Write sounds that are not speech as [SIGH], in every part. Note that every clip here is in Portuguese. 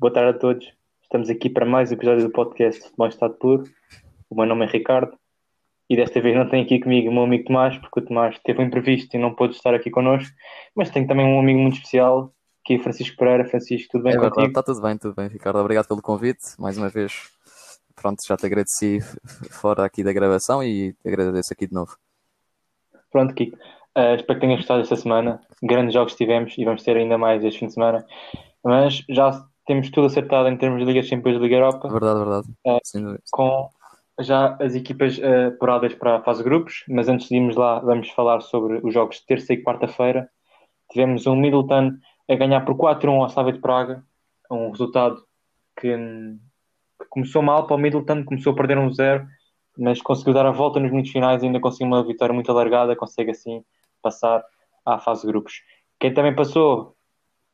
Boa tarde a todos. Estamos aqui para mais um episódio do podcast Futebol Estado Puro. O meu nome é Ricardo e desta vez não tenho aqui comigo o meu amigo Tomás, porque o Tomás teve um imprevisto e não pôde estar aqui connosco. Mas tenho também um amigo muito especial, que é Francisco Pereira. Francisco, tudo bem É contigo? verdade, está tudo bem, tudo bem, Ricardo. Obrigado pelo convite. Mais uma vez, pronto, já te agradeci fora aqui da gravação e te agradeço aqui de novo. Pronto, Kiko. Uh, espero que tenhas gostado esta semana. Grandes jogos tivemos e vamos ter ainda mais este fim de semana. Mas já temos tudo acertado em termos de Liga Champions e Liga Europa. Verdade, verdade. Dúvida. com já as equipas uh, apuradas para a fase de grupos, mas antes de irmos lá, vamos falar sobre os jogos de terça e quarta-feira. Tivemos um Middleton a ganhar por 4-1 ao Slavia de Praga, um resultado que, que começou mal para o Middleton, começou a perder um zero, mas conseguiu dar a volta nos minutos finais e ainda conseguiu uma vitória muito alargada, consegue assim passar à fase de grupos. Quem também passou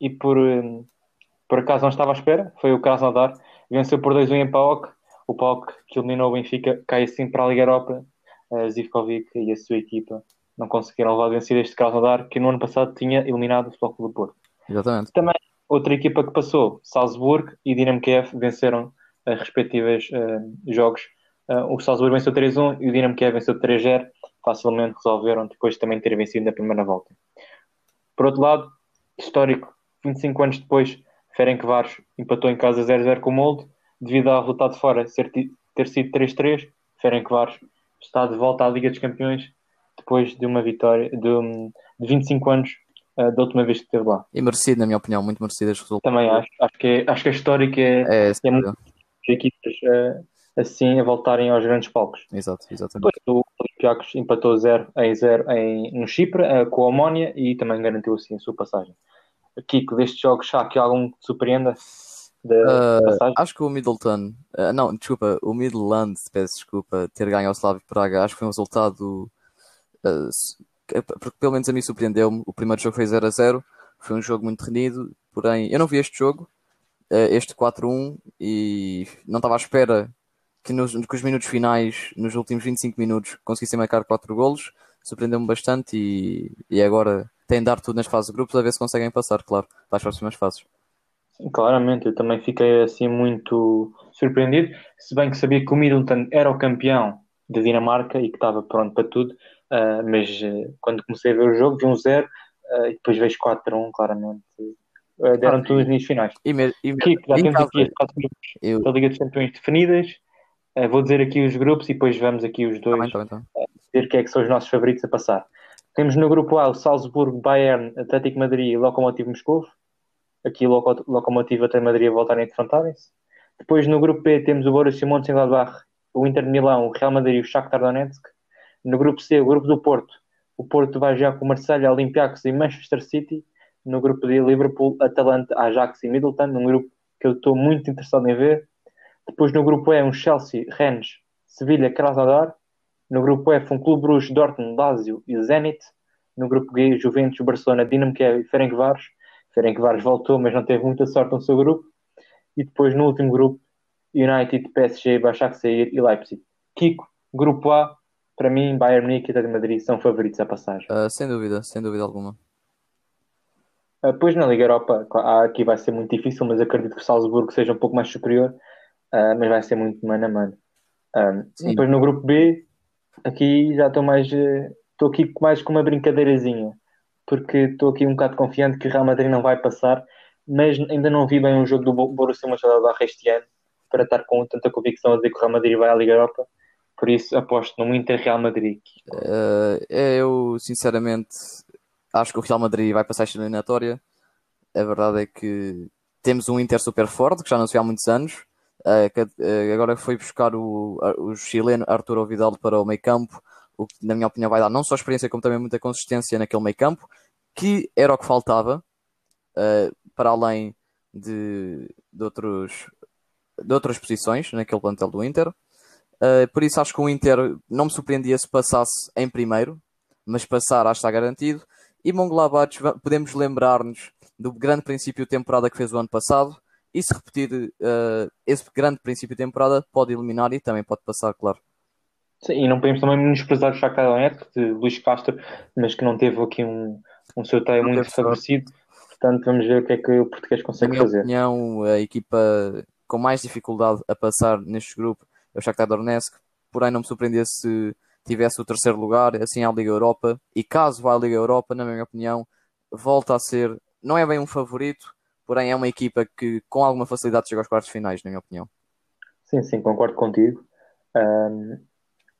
e por, um, por acaso não estava à espera foi o Krasnodar, venceu por 2-1 em PAOK, o PAOK que eliminou o Benfica cai assim para a Liga Europa. A Zivkovic e a sua equipa não conseguiram levar vencido este Krasnodar, que no ano passado tinha eliminado o Futebol Clube do Porto. Exatamente. Também outra equipa que passou, Salzburgo e Dinamo Kiev, venceram as respectivas uh, jogos. Uh, o Salzburgo venceu 3-1 e o Dinamo Kiev venceu 3-0. Facilmente resolveram depois de também ter vencido na primeira volta. Por outro lado, histórico, 25 anos depois, Ferencváros empatou em casa 0-0 com o Molde devido ao resultado fora ser, ter sido 3-3, Ferencváros está de volta à Liga dos Campeões depois de uma vitória de, de 25 anos uh, da última vez que esteve lá. E merecido, na minha opinião, muito merecido este resultado. Também acho, acho que, é, acho que a histórica é, É, é muito equipas uh, assim a voltarem aos grandes palcos. Exato, exatamente. Depois o Olympiacos empatou 0 em 0 em, no Chipre uh, com a Omónia e também garantiu assim a sua passagem. Kiko, destes jogos, há aqui algum que te surpreenda? Uh, acho que o Middleton, uh, não, desculpa, o Midland, peço desculpa, ter ganho ao Slavia Praga, acho que foi um resultado, uh, porque pelo menos a mim surpreendeu-me. O primeiro jogo foi 0 a 0, foi um jogo muito renhido, porém eu não vi este jogo, este 4-1, e não estava à espera que nos, que os minutos finais, nos últimos 25 minutos, conseguissem marcar 4 golos. Surpreendeu-me bastante e, e agora tem de dar tudo nas fases de grupos a ver se conseguem passar, claro, para as próximas fases. Sim, claramente, eu também fiquei assim muito surpreendido, se bem que sabia que o Middleton era o campeão da Dinamarca e que estava pronto para tudo, uh, mas uh, quando comecei a ver o jogo, vi um 0 uh, e depois vejo 4-1, claramente. deram ah, tudo os níveis finais. E, me, e, Kiko, já temos aqui as quatro grupos eu... da Liga dos Campeões definidas. vou dizer aqui os grupos e depois vamos aqui os dois tá bem, tá bem, tá. dizer quem é que são os nossos favoritos a passar. Temos no grupo A o Salzburgo, Bayern, Atlético Madrid e Lokomotiv Moscou aqui o Lokomotiv até Madrid a voltarem a defrontarem-se. Depois no grupo B temos o Borussia Mönchengladbach, o Inter de Milão, o Real Madrid e o Shakhtar Donetsk. No grupo C, o grupo do Porto, o Porto vai já com o Marselha, Olympiacos e Manchester City. No grupo D, Liverpool, Atalanta, Ajax e Middleton, um grupo que eu estou muito interessado em ver. Depois no grupo E, um Chelsea, Rennes, Sevilha, Krasnodar. No grupo F, um Clube Bruges, Dortmund, Lazio e Zenit. No grupo G, Juventus, Barcelona, Dinamo Kiev e Ferencváros. Ferencváros voltou, mas não teve muita sorte no seu grupo. E depois no último grupo, United, PSG, Başakşehir e Leipzig. Kiko, grupo A, para mim, Bayern Munique e Atlético de Madrid são favoritos à passagem. Uh, sem dúvida, sem dúvida alguma. Uh, depois na Liga Europa, aqui vai ser muito difícil, mas acredito que o Salzburgo seja um pouco mais superior, uh, mas vai ser muito mano a mano. depois no grupo B, aqui já estou mais. Estou aqui mais com uma brincadeirazinha porque estou aqui um bocado confiante que o Real Madrid não vai passar, mas ainda não vi bem um jogo do Borussia Mönchengladbach este ano para estar com tanta convicção a dizer que o Real Madrid vai à Liga Europa. Por isso aposto no Inter Real Madrid. Uh, eu sinceramente acho que o Real Madrid vai passar esta eliminatória. A verdade é que temos um Inter super forte que já não se vê há muitos anos. Uh, agora foi buscar o, o chileno Arturo Vidal para o meio campo o que, na minha opinião, vai dar não só experiência, como também muita consistência naquele meio campo, que era o que faltava, uh, para além de, de, outros, de outras posições naquele plantel do Inter. Uh, por isso acho que o Inter não me surpreendia se passasse em primeiro, mas passar acho que está garantido. E Mongolabates, podemos lembrar-nos do grande princípio de temporada que fez o ano passado. E se repetir uh, esse grande princípio de temporada, pode eliminar e também pode passar, claro. Sim, e não podemos também menosprezar o Shakhtar Donetsk de Luís Castro, mas que não teve aqui um, um sorteio muito favorecido. Portanto, vamos ver o que é que o português Na consegue minha fazer. opinião, a equipa com mais dificuldade a passar neste grupo é o Shakhtar Donetsk, porém não me surpreendia se tivesse o terceiro lugar, assim à Liga Europa, e caso vá à Liga Europa, na minha opinião, volta a ser, não é bem um favorito, porém é uma equipa que com alguma facilidade chega aos quartos finais, na minha opinião. Sim, sim, concordo contigo. Ahm,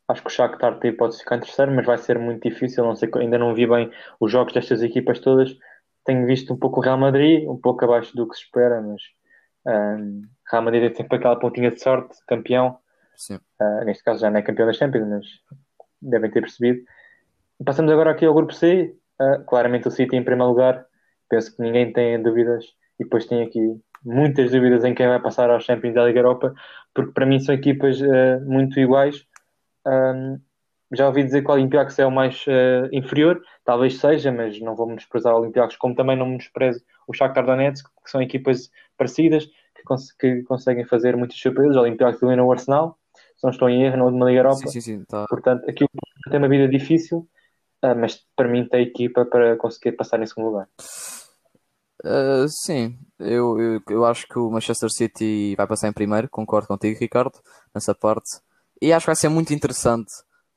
acho que o Shakhtar tem pode ficar em terceiro, mas vai ser muito difícil. Não sei, ainda não vi bem os jogos destas equipas todas. Tenho visto um pouco o Real Madrid, um pouco abaixo do que se espera, mas ahm, Real Madrid tem sempre aquela pontinha de sorte, campeão. Sim. Ah, neste caso já não é campeão das Champions, mas devem ter percebido. Passamos agora aqui ao grupo C. Ah, claramente o City em primeiro lugar. Penso que ninguém tem dúvidas. E depois tem aqui muitas dúvidas em quem vai passar aos Champions da Liga Europa, porque para mim são equipas ah, muito iguais. Um, já ouvi dizer que o Olympiacos é o mais ah, inferior, talvez seja, mas não vou menosprezar o Olympiacos, como também não menosprezo o Shakhtar Donetsk, que são equipas parecidas, que, cons- que conseguem fazer muitas surpresas. O Olympiacos elimina o Arsenal, se não estou em erro, na última Liga Europa. Sim, sim, sim. Tá. Portanto, aqui tem uma vida difícil, ah, mas para mim tem equipa para conseguir passar em segundo lugar. Uh, sim, eu, eu, eu acho que o Manchester City vai passar em primeiro, concordo contigo, Ricardo, nessa parte. E acho que vai ser muito interessante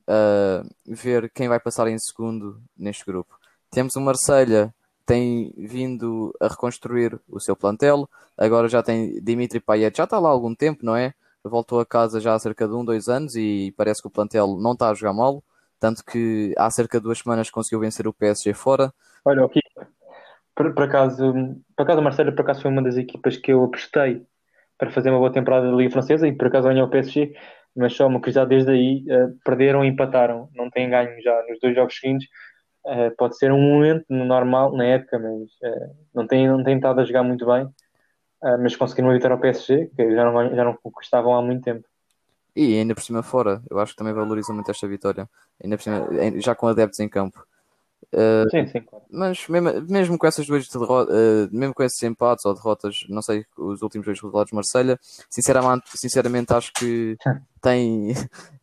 uh, ver quem vai passar em segundo neste grupo. Temos o Marselha, tem vindo a reconstruir o seu plantel, agora já tem Dimitri Payet, já está lá há algum tempo, não é? Voltou a casa já há cerca de um, dois anos e parece que o plantel não está a jogar mal, tanto que há cerca de duas semanas conseguiu vencer o PSG fora. Olha, aqui, por, acaso, por acaso o Marcelo por acaso foi uma das equipas que eu apostei para fazer uma boa temporada da Liga Francesa e por acaso ganhou o PSG, mas só uma curiosidade desde aí, eh, perderam e empataram, não têm ganho já nos dois jogos seguintes. Eh, pode ser um momento no normal, na época, mas eh, não têm não têm estado a jogar muito bem, mas conseguiram evitar ao PSG, que já não, já não conquistavam há muito tempo. E ainda por cima fora, eu acho que também valoriza muito esta vitória, ainda por cima, já com adeptos em campo. Uh, Sim, sim, claro. mas mesmo, mesmo com essas duas derrotas, mesmo com esses empates ou derrotas, não sei, os últimos dois resultados de Marselha, sinceramente, sinceramente acho que [LAUGHS] tem,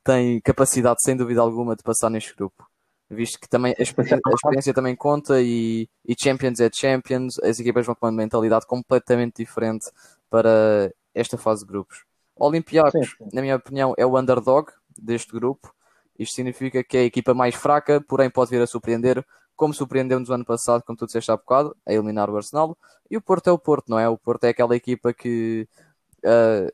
tem capacidade, sem dúvida alguma, de passar neste grupo. Visto que também a experiência, a experiência também conta e, e Champions é Champions, as equipas vão com uma mentalidade completamente diferente para esta fase de grupos. O Olympiacos, na minha opinião, é o underdog deste grupo. Isto significa que é a equipa mais fraca, porém pode vir a surpreender, como surpreendeu-nos o ano passado, como tu disseste há bocado, a eliminar o Arsenal. E o Porto é o Porto, não é? O Porto é aquela equipa que, uh,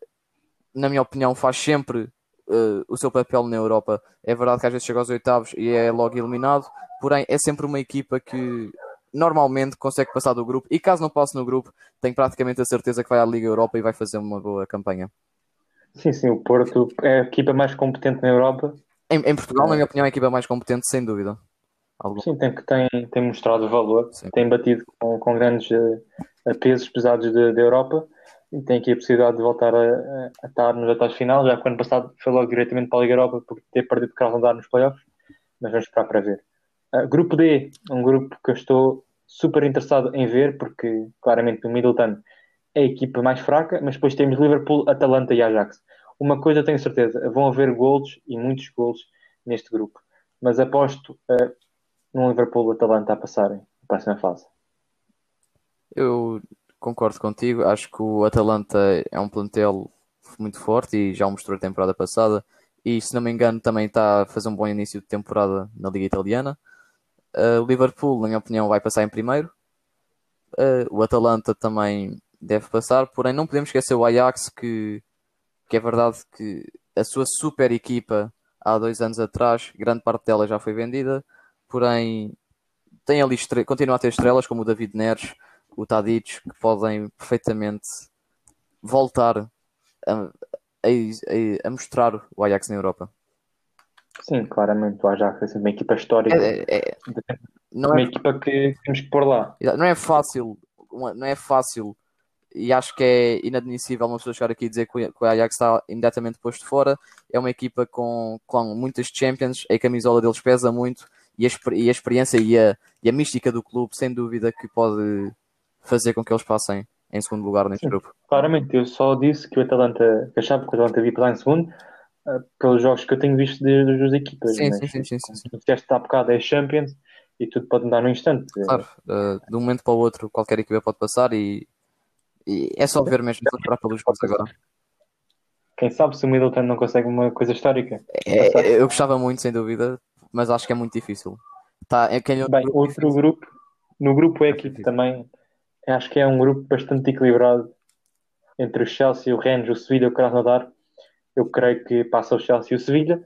na minha opinião, faz sempre uh, o seu papel na Europa. É verdade que às vezes chega aos oitavos e é logo eliminado, porém é sempre uma equipa que normalmente consegue passar do grupo e caso não passe no grupo, tem praticamente a certeza que vai à Liga Europa e vai fazer uma boa campanha. Sim, sim, o Porto é a equipa mais competente na Europa. Em, em Portugal, na minha opinião, é a equipa mais competente, sem dúvida. Algum- Sim, tem, tem, tem mostrado valor, Sim. tem batido com, com grandes eh, pesos pesados da Europa e tem aqui a possibilidade de voltar a, a- a estar nos de final, já que o ano passado foi logo diretamente para a Liga Europa por ter perdido Krasnodar nos playoffs, mas vamos esperar para ver. Ah, grupo D, um grupo que eu estou super interessado em ver, porque claramente o Middleton é a equipa mais fraca, mas depois temos Liverpool, Atalanta e Ajax. Uma coisa tenho certeza, vão haver golos e muitos golos neste grupo, mas aposto ah, no Liverpool Atalanta a passarem a próxima fase. Eu concordo contigo. Acho que o Atalanta é um plantel muito forte e já o mostrou a temporada passada. E se não me engano, também está a fazer um bom início de temporada na Liga Italiana. Uh, Liverpool, na minha opinião, vai passar em primeiro. Uh, o Atalanta também deve passar, porém não podemos esquecer o Ajax, que, que é verdade que a sua super equipa há dois anos atrás, grande parte dela já foi vendida, porém tem ali continua a ter estrelas como o David Neres, o Tadic, que podem perfeitamente voltar a, a- a- a mostrar o Ajax na Europa. Sim, claramente o Ajax é uma equipa histórica, É- é- é- não, uma é, equipa que temos que pôr lá. não é fácil, não é fácil e acho que é inadmissível uma pessoa chegar aqui e dizer que o Ajax está imediatamente posto fora. É uma equipa com, com muitas Champions, a camisola deles pesa muito e a, e a experiência e a, e a mística do clube, sem dúvida, que pode fazer com que eles passem em segundo lugar neste Sim. grupo. Claramente, eu só disse que o Atalanta, que achava que o Atalanta ia passar em segundo, ah, pelos jogos que eu tenho visto das duas equipas. Sim, mas, sim, sim, sim, sim, sim. há bocado, é Champions e tudo pode mudar no instante. Claro, uh, de um momento para o outro, qualquer equipa pode passar e, e é só ver mesmo, só esperar pelos gols agora. Quem sabe se o Middleton não consegue uma coisa histórica? É, eu gostava muito, sem dúvida, mas acho que é muito difícil. Tá, é Bem, grupo outro difícil. grupo, no grupo E aqui também, acho que é um grupo bastante equilibrado entre o Chelsea, o Rennes, o Sevilha e o Krasnodar. Eu creio que passa o Chelsea e o Sevilha,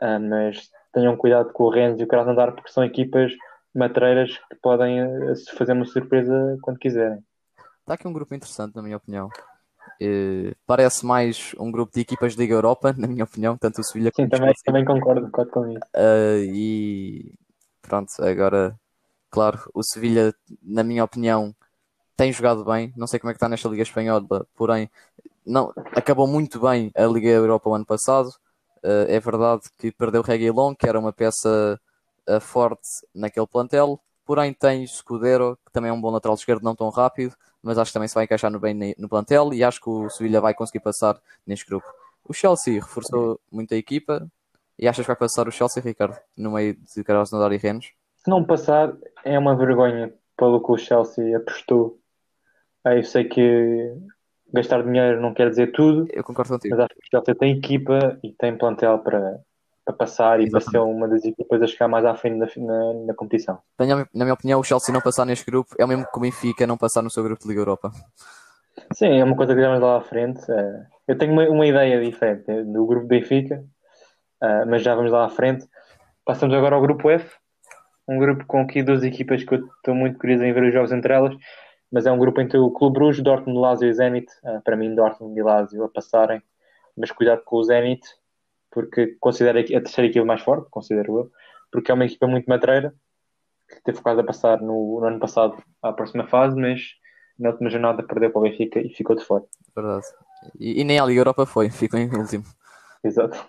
uh, mas tenham cuidado com o Rennes e o Krasnodar porque são equipas matreiras que podem uh, fazer uma surpresa quando quiserem. Está aqui um grupo interessante, na minha opinião. Uh, parece mais um grupo de equipas de Liga Europa, [LAUGHS] na minha opinião, tanto o Sevilha como Sim, também, também concordo, concordo com isso. Uh, e pronto, agora, claro, o Sevilha, na minha opinião, tem jogado bem. Não sei como é que está nesta Liga Espanhola, porém, não, acabou muito bem a Liga Europa o ano passado. Uh, é verdade que perdeu o Reguilon, que era uma peça forte naquele plantel. Porém, tem Scudero, que também é um bom lateral esquerdo, não tão rápido, mas acho que também se vai encaixar no bem no plantel e acho que o Sevilha vai conseguir passar neste grupo. O Chelsea reforçou muito a equipa e achas que vai passar o Chelsea, Ricardo, no meio de Carlos Nadal e Rennes? Se não passar, é uma vergonha pelo que o Chelsea apostou eu sei que gastar dinheiro não quer dizer tudo. Eu concordo contigo. Mas acho que o Chelsea tem equipa e tem plantel para, para passar e para ser uma das equipas a chegar mais à frente na, na, na competição. Na minha opinião, o Chelsea não passar neste grupo é o mesmo que o Benfica não passar no seu grupo de Liga Europa. Sim, é uma coisa que vamos lá à frente. É, eu tenho uma, uma ideia diferente do grupo Benfica, é, mas já vamos lá à frente. Passamos agora ao grupo F, um grupo com aqui duas equipas que eu estou muito curioso em ver os jogos entre elas mas é um grupo entre o Clube Bruges, Dortmund, Lazio e Zenit. Uh, para mim, Dortmund e Lazio a passarem, mas cuidado com o Zenit, porque considero a terceira equipa mais forte, considero eu, porque é uma equipa muito matreira, que teve quase a passar no, no ano passado à próxima fase, mas na última jornada perdeu para o Benfica e ficou de fora. Verdade. E, e nem a Liga Europa foi, ficou em último. Exato.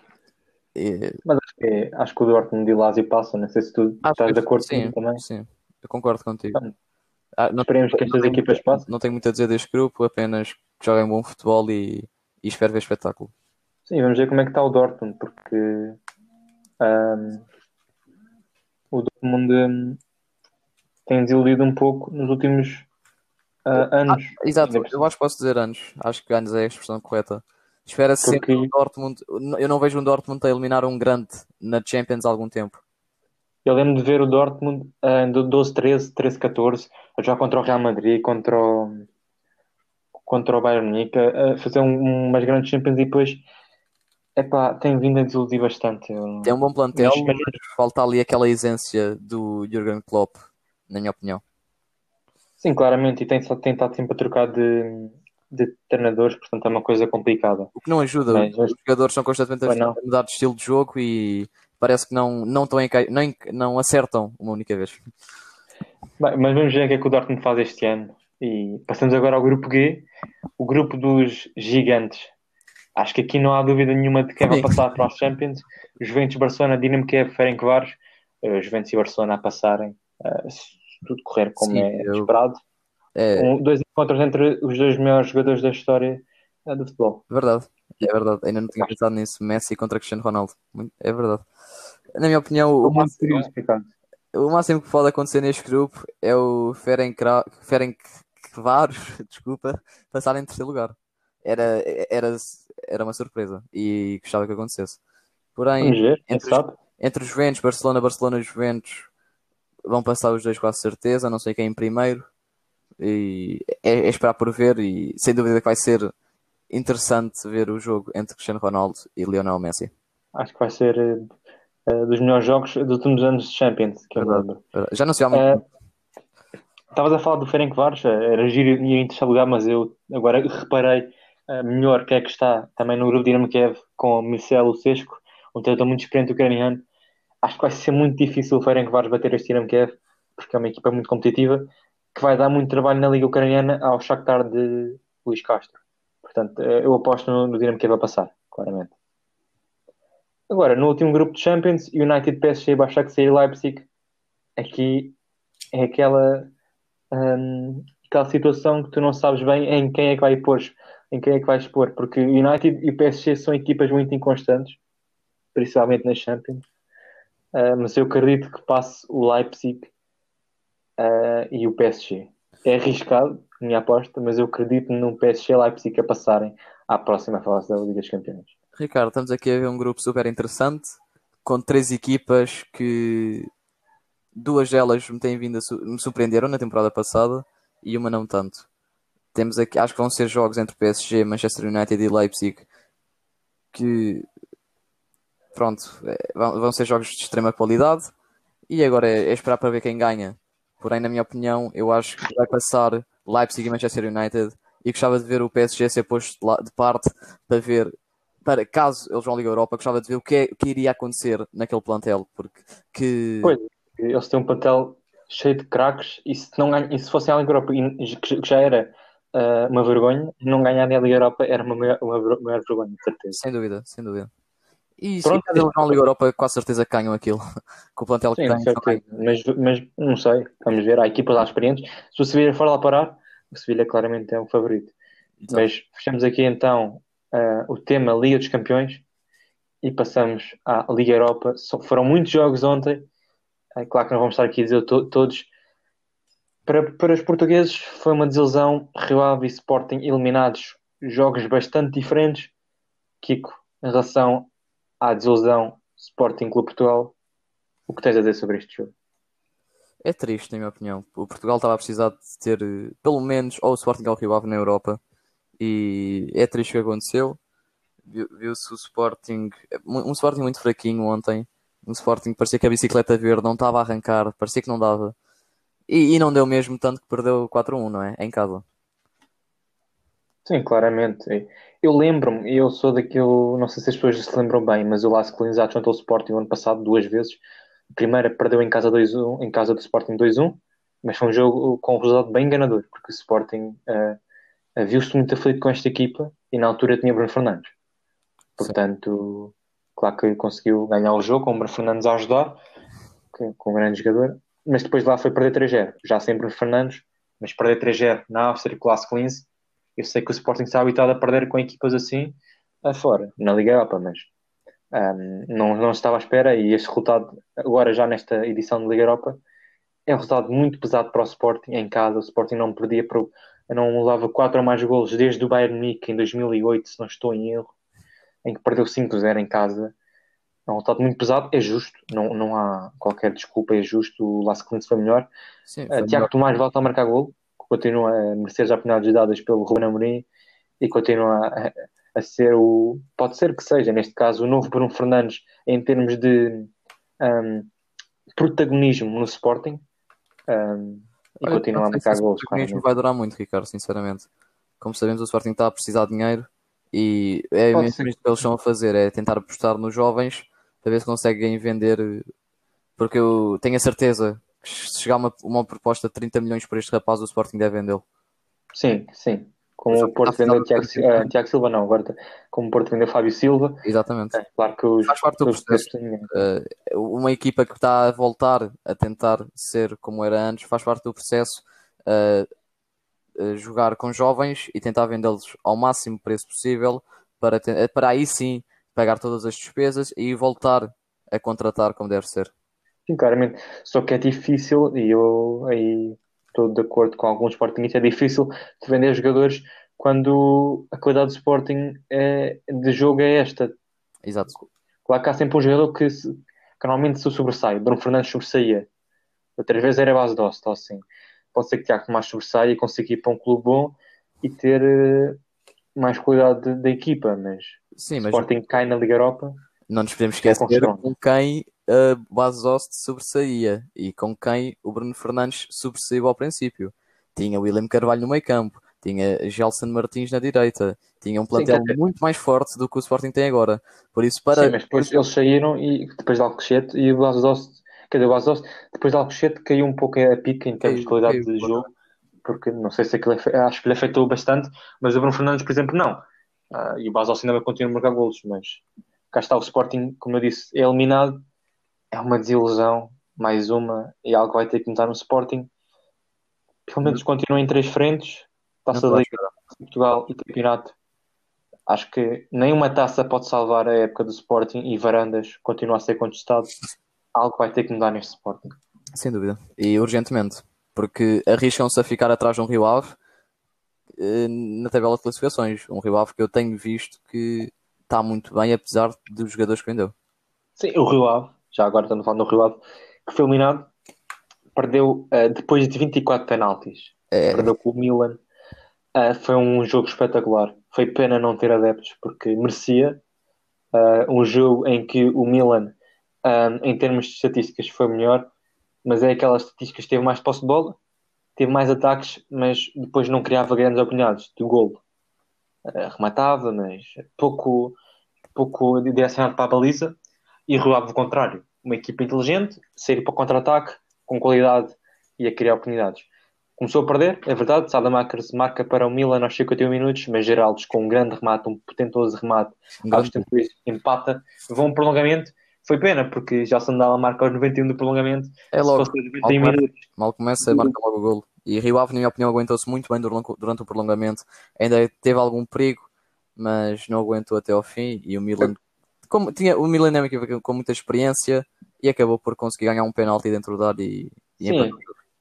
E... Mas acho que, é, acho que o Dortmund e o Lazio passam, não sei se tu acho estás de acordo sim, com também. Sim, eu concordo contigo. Então, ah, não, Esperemos que estas equipas passem. Não tenho muito a dizer deste grupo, apenas que joguem bom futebol e, e espero ver espetáculo. Sim, vamos ver como é que está o Dortmund, porque um, o Dortmund um, tem desiludido um pouco nos últimos uh, anos. Ah, exato, eu acho que posso dizer anos. Acho que anos é a expressão correta. Espera-se porque... sempre o Dortmund. Eu não vejo um Dortmund a eliminar um grande na Champions há algum tempo. Eu lembro de ver o Dortmund em 12-13, 13-14, já contra o Real Madrid, contra o, contra o Bayern Munique, a fazer um, umas grandes Champions e depois epá, tem vindo a desiludir bastante. Tem um bom plantel, mas, mas falta ali aquela essência do Jurgen Klopp, na minha opinião. Sim, claramente, e tem tentado sempre a trocar de, de treinadores, portanto é uma coisa complicada. O que não ajuda, mas, os jogadores são constantemente a mudar de estilo de jogo e parece que não, não, estão em, não, não acertam uma única vez. Bem, mas vamos ver o que é que o Dortmund faz este ano. E passamos agora ao grupo G, o grupo dos gigantes. Acho que aqui não há dúvida nenhuma de quem vai passar para os Champions. Juventus, Barcelona, Dinamo Kiev, Ferencváros. Uh, Juventus e Barcelona a passarem, uh, se tudo correr como Sim, é eu... esperado. É... Um, dois encontros entre os dois melhores jogadores da história uh, do futebol. Verdade, é verdade. Ainda não tinha pensado nisso. Messi contra Cristiano Ronaldo. É verdade na minha opinião, o, máximo, o máximo que pode acontecer neste grupo é o Ferencváros, [LAUGHS] desculpa, passar em terceiro lugar. Era, era, era uma surpresa e gostava que acontecesse. Porém, entre, os, entre os Juventus, Barcelona, Barcelona e Juventus vão passar os dois com a certeza, não sei quem em primeiro. E é, é, esperar por ver e sem dúvida que vai ser interessante ver o jogo entre Cristiano Ronaldo e Lionel Messi. Acho que vai ser uh, dos melhores jogos dos últimos anos de Champions, que eu lembro. Já não sei há muito uh, Estavas a falar do Ferencváros, era giro e terceiro lugar, mas eu agora reparei melhor que é que está também no grupo Dinamo Kiev com Marcelo Sesco, um treinador muito experiente ucraniano. Acho que vai ser muito difícil o Ferencváros bater este Dinamo Kiev, porque é uma equipa muito competitiva, que vai dar muito trabalho na Liga Ucraniana ao Shakhtar de Luís Castro. Portanto, eu aposto no, Dinamo Kiev a passar, claramente. Agora, no último grupo de Champions, United, PSG, Başakşehir e Leipzig, aqui é aquela, um, aquela situação que tu não sabes bem em quem é que vai pôr, em quem é que vais expor, porque United e PSG são equipas muito inconstantes, principalmente nas Champions. uh, mas eu acredito que passe o Leipzig uh, e o PSG. É arriscado, minha aposta, mas eu acredito no PSG e Leipzig a passarem à próxima fase da Liga dos Campeões. Ricardo, estamos aqui a ver um grupo super interessante com três equipas que duas delas me têm vindo a me surpreenderam na temporada passada e uma não tanto. Temos aqui, acho que vão ser jogos entre PSG, Manchester United e Leipzig que pronto, é, vão ser jogos de extrema qualidade. E agora é, é esperar para ver quem ganha. Porém, na minha opinião, eu acho que vai passar Leipzig e Manchester United. E gostava de ver o PSG ser posto de parte para ver, para caso eles vão à Liga Europa, gostava de ver o que, é, o que iria acontecer naquele plantel, porque que... Pois, eles têm um plantel cheio de craques e se, não e se fossem à Liga Europa, que já era uh, uma vergonha, não ganharem a Liga Europa era uma maior, uma maior vergonha, de certeza. Sem dúvida, sem dúvida. E Pronto, se eles vão Liga Europa, com a certeza que ganham aquilo. [LAUGHS] Com o plantel que Sim, tem. Mas, mas não sei, vamos ver. Há equipas lá experientes. Se o Sevilha for lá parar, o Sevilha claramente é o favorito. Então. Mas fechamos aqui então uh, o tema Liga dos Campeões e passamos à Liga Europa. foram muitos jogos ontem. É claro que não vamos estar aqui a dizer to todos. Para, para os portugueses foi uma desilusão. Rio Ave e Sporting eliminados. Jogos bastante diferentes. Kiko, em relação à desilusão Sporting Clube Portugal, o que tens a dizer sobre este jogo? É triste, na minha opinião. O Portugal estava a precisar de ter pelo menos ou o Sporting ou o Rio Ave na Europa e é triste o que aconteceu. Viu-se o Sporting, um Sporting muito fraquinho ontem. Um Sporting parecia que a bicicleta verde não estava a arrancar, parecia que não dava. E, e não deu mesmo tanto que perdeu 4-1, não é? Em casa. Sim, claramente. Eu lembro-me, eu sou daquele, não sei se as pessoas se lembram bem, mas o Las Clins já o Sporting o ano passado duas vezes. A primeira perdeu em casa 2-1, em casa do Sporting 2-1, mas foi um jogo com um resultado bem enganador, porque o Sporting uh, viu-se muito aflito com esta equipa e na altura tinha Bruno Fernandes. Portanto, Sim. claro que conseguiu ganhar o jogo com o Bruno Fernandes a ajudar, com um grande jogador, mas depois lá foi perder 3-0, já sem Bruno Fernandes, mas perder 3-0 na Áustria o Las Clins eu sei que o Sporting está habituado a perder com equipas assim fora, na Liga Europa, mas um, não, não estava à espera e este resultado, agora já nesta edição da Liga Europa, é um resultado muito pesado para o Sporting em casa. O Sporting não perdia, pro, não levava 4 ou mais golos desde o Bayern Munique em 2008, se não estou em erro, em que perdeu 5-0 em casa. É um resultado muito pesado, é justo, não, não há qualquer desculpa, é justo. O Las Clins foi melhor. Sim, foi uh, Tiago melhor. Tomás volta a marcar gol, continua a merecer as oportunidades dadas pelo Ruben Amorim e continua a, a, ser o, pode ser que seja, neste caso, o novo Bruno Fernandes em termos de um, protagonismo no Sporting um, e Olha, continua a marcar gols. O protagonismo vai durar muito, Ricardo, sinceramente. Como sabemos, o Sporting está a precisar de dinheiro e é mesmo que eles estão a fazer, é tentar apostar nos jovens para ver se conseguem vender, porque eu tenho a certeza se chegar uma, uma proposta de 30 milhões por este rapaz, o Sporting deve vendê-lo. Sim, sim. Como o Porto vendeu Tiago, uh, Tiago Silva, não, agora como o Porto vendeu Fábio Silva. Exatamente. É, claro que os, Faz parte do processo. Uh, uma equipa que está a voltar a tentar ser como era antes, faz parte do processo. Uh, jogar com jovens e tentar vendê-los ao máximo preço possível para, para aí sim pagar todas as despesas e voltar a contratar como deve ser. Sim, claramente. Só que é difícil, e eu aí estou de acordo com alguns Sportingistas, é difícil de vender jogadores quando a qualidade do Sporting é, de jogo é esta. Exato. Claro que há sempre um jogador que, se, que normalmente se sobressai. Bruno Fernandes sobressaía. Outras vezes era base doce, então assim. Pode ser que Tiago mais sobressaia e consiga ir para um clube bom e ter uh, mais qualidade da equipa, mas, Sim, mas Sporting cai na Liga Europa. Não nos podemos esquecer é com quem a Basost sobressaía e com quem o Bruno Fernandes sobressaiu ao princípio. Tinha William Carvalho no meio campo, tinha Gelson Martins na direita, tinha um plantel Sim, muito mais forte do que o Sporting tem agora. Por isso, para. Sim, mas depois eles saíram e depois de Alcochete e o Basost, cadê o Basost? Depois de Alcochete caiu um pouco a pica em termos de qualidade de jogo, porque não sei se aquilo é, acho que lhe afetou bastante, mas o Bruno Fernandes, por exemplo, não. Uh, e o Basost ainda continua a marcar golos, mas cá está o Sporting, como eu disse, é eliminado é uma desilusão, mais uma, e algo vai ter que mudar no Sporting. Pelo menos continua em três frentes, taça da Liga, Portugal e campeonato. Acho que nenhuma taça pode salvar a época do Sporting e Varandas continua a ser contestado. algo vai ter que mudar neste Sporting. Sem dúvida. E urgentemente. Porque arriscam-se a ficar atrás de um Rio Ave na tabela de classificações. Um Rio Ave que eu tenho visto que está muito bem, apesar dos jogadores que vendeu. Sim, o Rio Ave, já agora estamos falando do Rio Ave, que foi eliminado, perdeu uh, depois de 24 penaltis. É... Perdeu com o Milan. Uh, foi um jogo espetacular. Foi pena não ter adeptos, porque merecia. Uh, um jogo em que o Milan, em termos de estatísticas, foi melhor, mas é aquelas estatísticas teve mais posse de bola, teve mais ataques, mas depois não criava grandes oportunidades de golo. rematava, mas pouco, pouco direcionado para a baliza e roubava o contrário. Uma equipa inteligente, sair para o contra-ataque, com qualidade e a criar oportunidades. Começou a perder, é verdade, Salamakers marca para o Milan aos 51 minutos, mas Geraldes com um grande remate, um potentoso remate, aos tempos empata, vão um prolongamento, foi pena, porque já se andava a marca aos 91 do prolongamento, é logo, mal, minutos, mal começa, marca logo o golo. E Rio Ave, na minha opinião, aguentou-se muito bem durante o prolongamento, ainda teve algum perigo, mas não aguentou até ao fim, e o Milan como tinha, o Milan é uma equipa com muita experiência e acabou por conseguir ganhar um penalti dentro da área e, e Sim,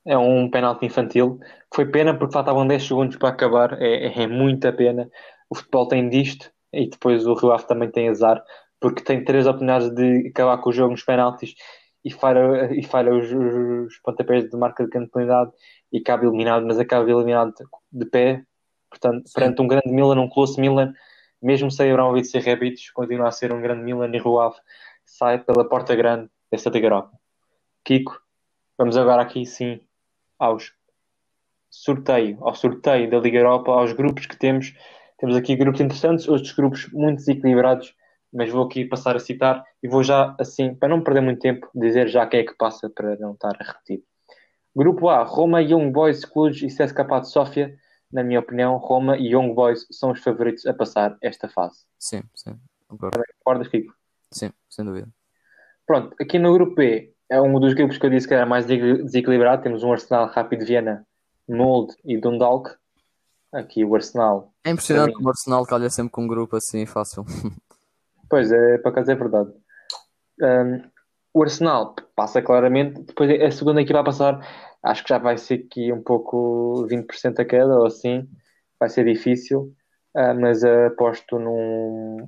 é um penalti infantil. Foi pena porque faltavam 10 segundos para acabar. É, é, é muita pena. O futebol tem disto e depois o Rio Ave também tem azar porque tem três oportunidades de acabar com o jogo nos penaltis e falha, e falha os, os pontapés de marca de cantonalidade e acaba eliminado, mas acaba eliminado de pé. Portanto, Sim. perante um grande Milan, um close Milan, mesmo sem Abramovich ser Rebic, continua a ser um grande Milan e Ruave sai pela porta grande desta Liga Europa. Kiko, vamos agora aqui sim aos sorteio, ao sorteio da Liga Europa, aos grupos que temos. Temos aqui grupos interessantes, outros grupos muito desequilibrados, mas vou aqui passar a citar e vou já, assim, para não perder muito tempo, dizer já quem é que passa para não estar a repetir. Grupo A, Roma, Young Boys, Cluj e CSKA de Sofia na minha opinião, Roma e Young Boys são os favoritos a passar esta fase. Sim, sim. Concordo. Concordas, Kiko? Sim, sem dúvida. Pronto, aqui no grupo B é um dos grupos que eu disse que era mais desequilibrado. Temos um Arsenal Rápido Viena, Mold e Dundalk. Aqui o Arsenal. É impressionante o Arsenal calha sempre com um grupo assim fácil. [LAUGHS] Pois é, para casa é verdade. Um, o Arsenal passa claramente, depois a segunda equipa a passar acho que já vai ser aqui um pouco 20% a queda ou assim, vai ser difícil, uh, mas uh, aposto num,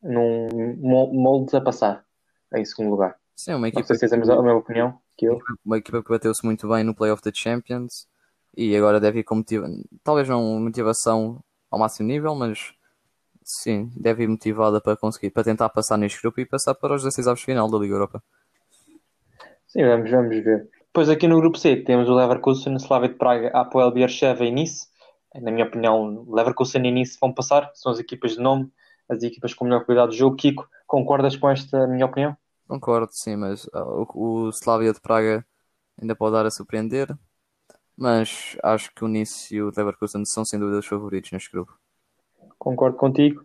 num moldes a passar em segundo lugar. Sim, uma equipa. Não sei se a mesma opinião que eu. Uma equipa que bateu-se muito bem no Playoff da Champions e agora deve ir com motivação, talvez não motivação ao máximo nível, mas sim, deve ir motivada para conseguir, para tentar passar neste grupo e passar para os 16 avos final da Liga Europa. Sim, vamos, vamos ver. Depois aqui no grupo C temos o Leverkusen, Slavia de Praga, Apoel Beersheva e Nice. Na minha opinião, Leverkusen e Nice vão passar, são as equipas de nome, as equipas com melhor qualidade de jogo. Kiko, concordas com esta minha opinião? Concordo, sim, mas ah, o, o Slavia de Praga ainda pode dar a surpreender, mas acho que o Nice e o Leverkusen são sem dúvida os favoritos neste grupo. Concordo contigo.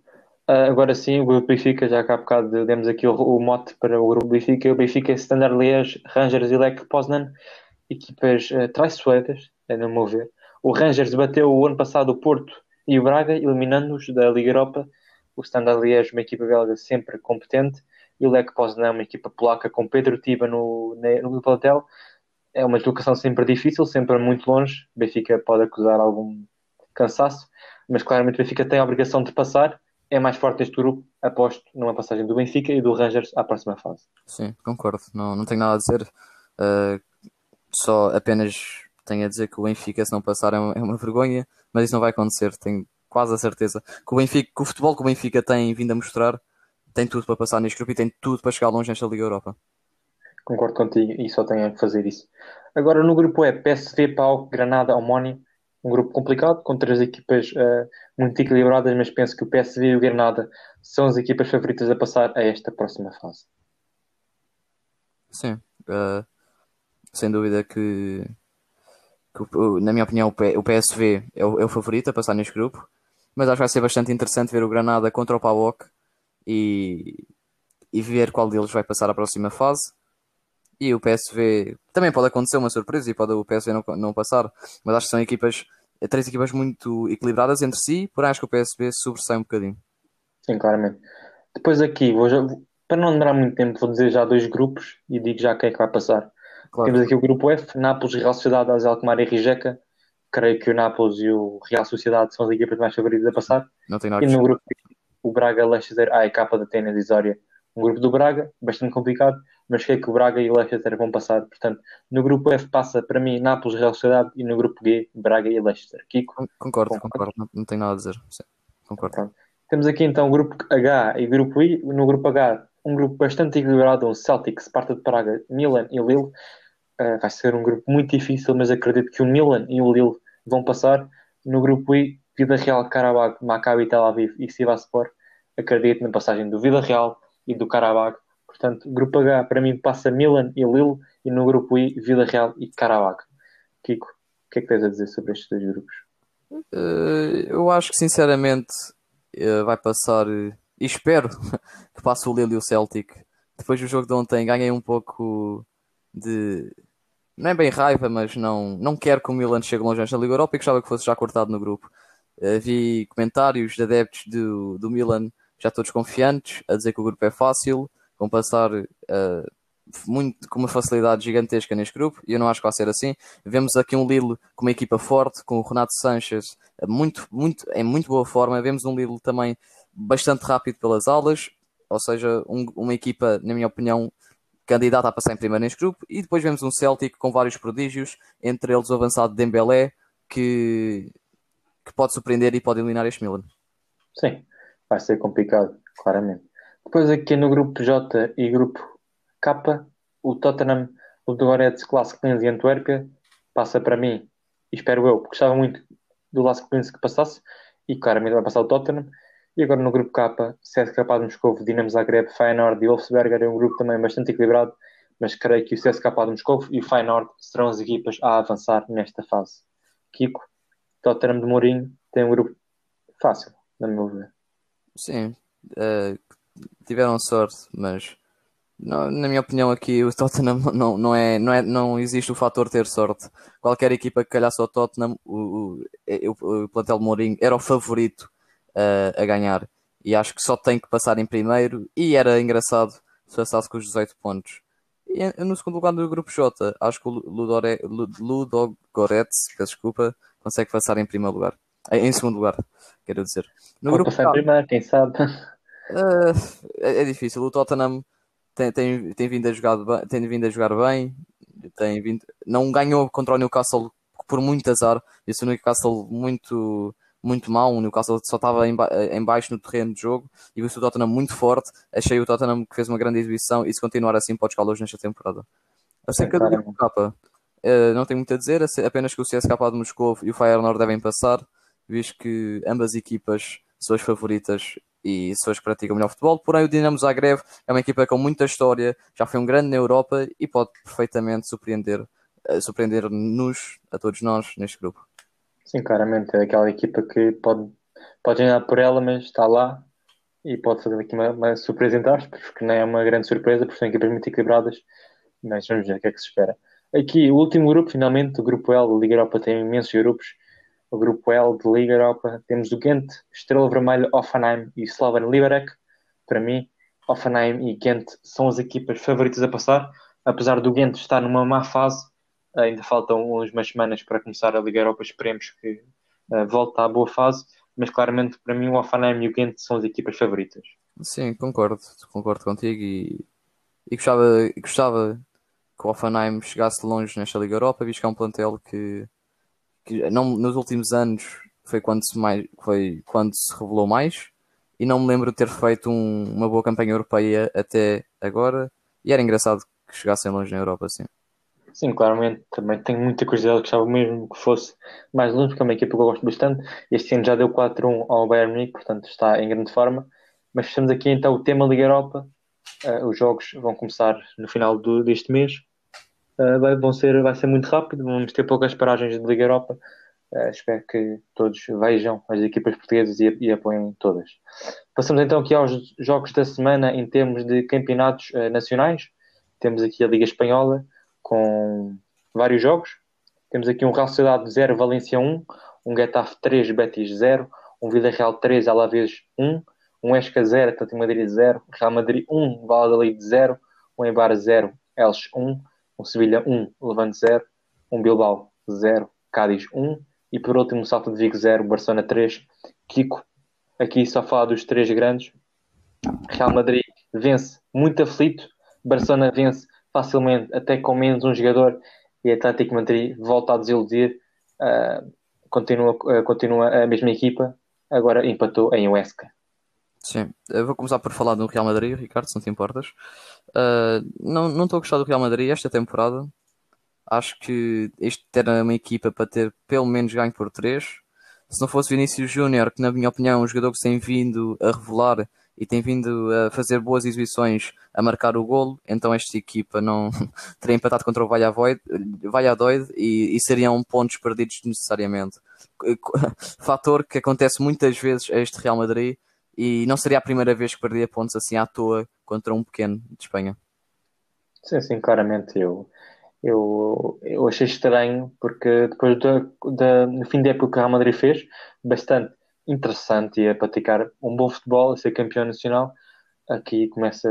Uh, agora sim, o grupo Benfica, já que há bocado demos aqui o, o, mote para o grupo Benfica. O Benfica é Standard Liège, Rangers e Lech Poznan, equipas uh, traiçoeiras, é no meu ver. O Rangers bateu o ano passado o Porto e o Braga, eliminando-os da Liga Europa. O Standard Liège, uma equipa belga sempre competente, e o Lech Poznan, uma equipa polaca com Pedro Tiba no, no, no plantel. É uma deslocação sempre difícil, sempre muito longe. O Benfica pode acusar algum cansaço, mas claramente o Benfica tem a obrigação de passar é mais forte este grupo, aposto numa passagem do Benfica e do Rangers à próxima fase. Sim, concordo. Não, não tenho nada a dizer. Uh, só apenas tenho a dizer que o Benfica, se não passar, é uma, é uma, vergonha, mas isso não vai acontecer. Tenho quase a certeza que o, Benfica, que o futebol que o Benfica tem vindo a mostrar tem tudo para passar neste grupo e tem tudo para chegar longe nesta Liga Europa. Concordo contigo e só tenho a fazer isso. Agora no grupo é PSV, Pau, Granada, Omónio um grupo complicado, com três equipas uh, muito equilibradas, mas penso que o PSV e o Granada são as equipas favoritas a passar a esta próxima fase. Sim, uh, sem dúvida que, que, na minha opinião, o PSV é o, é o, favorito a passar neste grupo, mas acho que vai ser bastante interessante ver o Granada contra o PAOK e, e ver qual deles vai passar à próxima fase. E o PSV também pode acontecer uma surpresa e pode o PSV não, não passar, mas acho que são equipas, três equipas muito equilibradas entre si, porém acho que o PSV sobressai um bocadinho. Sim, claramente. Depois aqui, vou já, para não demorar muito tempo, vou dizer já dois grupos e digo já quem é que vai passar. Claro. Temos aqui o grupo F, Nápoles, Real Sociedade, Azel Alkmaar e Rijeka. Creio que o Nápoles e o Real Sociedade são as equipas mais favoritas a passar. Não tem nada e no grupo o Braga, Leicester, a capa da Atenas e Zória. Um grupo do Braga, bastante complicado, mas creio que o Braga e o Leicester vão passar. Portanto, no grupo F passa para mim Nápoles, Real Sociedade e no grupo G, Braga e Leicester. Kiko? Concordo, concordo, concordo. Não, não tenho nada a dizer. Sim, concordo. Então, temos aqui então o grupo H e o grupo I. No grupo H, um grupo bastante equilibrado, um Celtic, Sparta de Praga, Milan e Lille. Uh, vai ser um grupo muito difícil, mas acredito que o Milan e o Lille vão passar. No grupo I, Vida Real, Karabag, Maccabi, Tel Aviv e Sivaspor. Acredito na passagem do Vida Real e do Karabag. Portanto, grupo H para mim passa Milan e Lille e no grupo I, Vida Real e Karabag. Kiko, o que é que tens a dizer sobre estes dois grupos? Uh, eu acho que sinceramente uh, vai passar uh, e espero [LAUGHS] que passe o Lille e o Celtic. Depois do jogo de ontem ganhei um pouco de não é bem raiva, mas não, não quero que o Milan chegue longe nesta Liga Europa e gostava que fosse já cortado no grupo. Vi comentários de adeptos do, do Milan já todos confiantes, a dizer que o grupo é fácil, vão passar uh, muito, com uma facilidade gigantesca neste grupo, e eu não acho que vai ser assim. Vemos aqui um Lille com uma equipa forte, com o Renato Sanches muito, muito, em muito boa forma. Vemos um Lille também bastante rápido pelas aulas, ou seja, um, uma equipa, na minha opinião, candidata a passar em primeiro neste grupo. E depois vemos um Celtic com vários prodígios, entre eles o avançado Dembélé, que, que pode surpreender e pode eliminar este Milan. Sim, vai ser complicado, claramente. Depois aqui no grupo J e grupo K, o Tottenham, o Dogorets, Classic Linz e Antuérpia passa para mim, e espero eu, porque gostava muito do Lask Linz que passasse, e claramente vai passar o Tottenham. E agora no grupo K, CSKA de Moscou, Dinamo Zagreb, Feyenoord e Wolfsberger é um grupo também bastante equilibrado, mas creio que o CSKA de Moscou e o Feyenoord serão as equipas a avançar nesta fase. Kiko, Tottenham de Mourinho tem um grupo fácil, na meu ver. Sim, uh, tiveram sorte, mas não, na minha opinião aqui o Tottenham [LAUGHS] não, não, é, não, é, não existe o fator ter sorte. Qualquer equipa que calhasse ao Tottenham, o, o, o plantel de Mourinho era o favorito uh, a ganhar. E acho que só tem que passar em primeiro. E era engraçado se passasse com os 18 pontos. E no segundo lugar do grupo J, acho que o Ludore, Ludogorets, desculpa, consegue passar em primeiro lugar. Em segundo lugar, quero dizer. No grupo passar em primeiro, quem sabe? [LAUGHS] Uh, é, é, difícil. O Tottenham tem, tem, tem, vindo a jogar bem, tem vindo a jogar bem. Tem vindo, não ganhou contra o Newcastle por muito azar. Isso o Newcastle muito muito mal. O Newcastle só estava em, ba em baixo no terreno de jogo e viu o Tottenham muito forte. Achei o Tottenham que fez uma grande exibição e se continuar assim pode chegar longe nesta temporada. Acerca do grupo K, uh, não tenho muito a dizer, apenas que o CSK de Moscou e o Feyenoord devem passar, visto que ambas equipas são as favoritas e são as que praticam melhor futebol. Porém, o Dinamo Zagreb é uma equipa com muita história, já foi um grande na Europa e pode perfeitamente surpreender, uh, surpreender-nos, a todos nós, neste grupo. Sim, claramente é aquela equipa que pode, pode ganhar por ela, mas está lá e pode fazer aqui uma, uma surpresa entre aspas, porque não é uma grande surpresa, porque são equipas muito equilibradas, mas vamos ver o que é que se espera. Aqui, o último grupo, finalmente, o grupo L da Liga Europa tem imensos grupos. O grupo L de Liga Europa. Temos o Ghent, Estrela Vermelha, Offenheim e Slovan Liberec. Para mim, Offenheim e Ghent são as equipas favoritas a passar, apesar do Ghent estar numa má fase ainda faltam umas semanas para começar a Liga Europa, esperemos que uh, volte à boa fase, mas claramente para mim o Offenheim e o Ghent são as equipas favoritas. Sim, concordo, concordo contigo e, e gostava, gostava que o Offenheim chegasse longe nesta Liga Europa, visto que é um plantel que, que não, nos últimos anos foi quando se, mais, foi quando se revelou mais e não me lembro de ter feito um, uma boa campanha europeia até agora e era engraçado que chegassem longe na Europa, sim. Sim, claramente, também tenho muita curiosidade, gostava mesmo que fosse mais longe, porque é uma equipa que eu gosto bastante. Este ano já deu 4-1 ao Bayern Munique, portanto está em grande forma. Mas fechamos aqui então o tema Liga Europa. Uh, os jogos vão começar no final do, deste mês. Uh, vai, vão ser, vai ser muito rápido, vamos ter poucas paragens de Liga Europa. Uh, espero que todos vejam as equipas portuguesas e, e apoiem todas. Passamos então aqui aos jogos da semana em termos de campeonatos nacionais. Temos aqui a Liga Espanhola com vários jogos. Temos aqui um Real Sociedade 0, Valência 1, um Getafe 3, Betis 0, um Vila Real 3, Alavés 1, um Esca 0, Atlético Madrid 0, Real Madrid 1, Valladolid 0, um Eibar 0, Elche 1, um Sevilha 1, Levante 0, um Bilbao 0, Cádiz 1 e por último Salto de Vigo 0, Barcelona 3. Kiko, aqui só fala dos três grandes. Real Madrid vence muito aflito, Barcelona vence facilmente, até com menos um jogador, e Atlético Madrid volta a desiludir. Uh, continua, uh, continua a mesma equipa, agora empatou em Huesca. Sim, eu vou começar por falar do Real Madrid, Ricardo, se não te importas. Uh, não estou a gostar do Real Madrid esta temporada. Acho que este era uma equipa para ter pelo menos ganho por 3. Se não fosse Vinícius Júnior, que na minha opinião é um jogador que tem vindo a revelar e tem vindo a fazer boas exibições a marcar o golo, então esta equipa não [LAUGHS] teria empatado contra o Valladolid, Valladolid e, e seriam pontos perdidos necessariamente. Fator que acontece muitas vezes a este Real Madrid e não seria a primeira vez que perdia pontos assim à toa contra um pequeno de Espanha. Sim, sim, claramente eu, eu, eu achei estranho porque depois da, da, no fim da época que o Real Madrid fez, bastante interessante e a praticar um bom futebol, a ser campeão nacional, aqui começa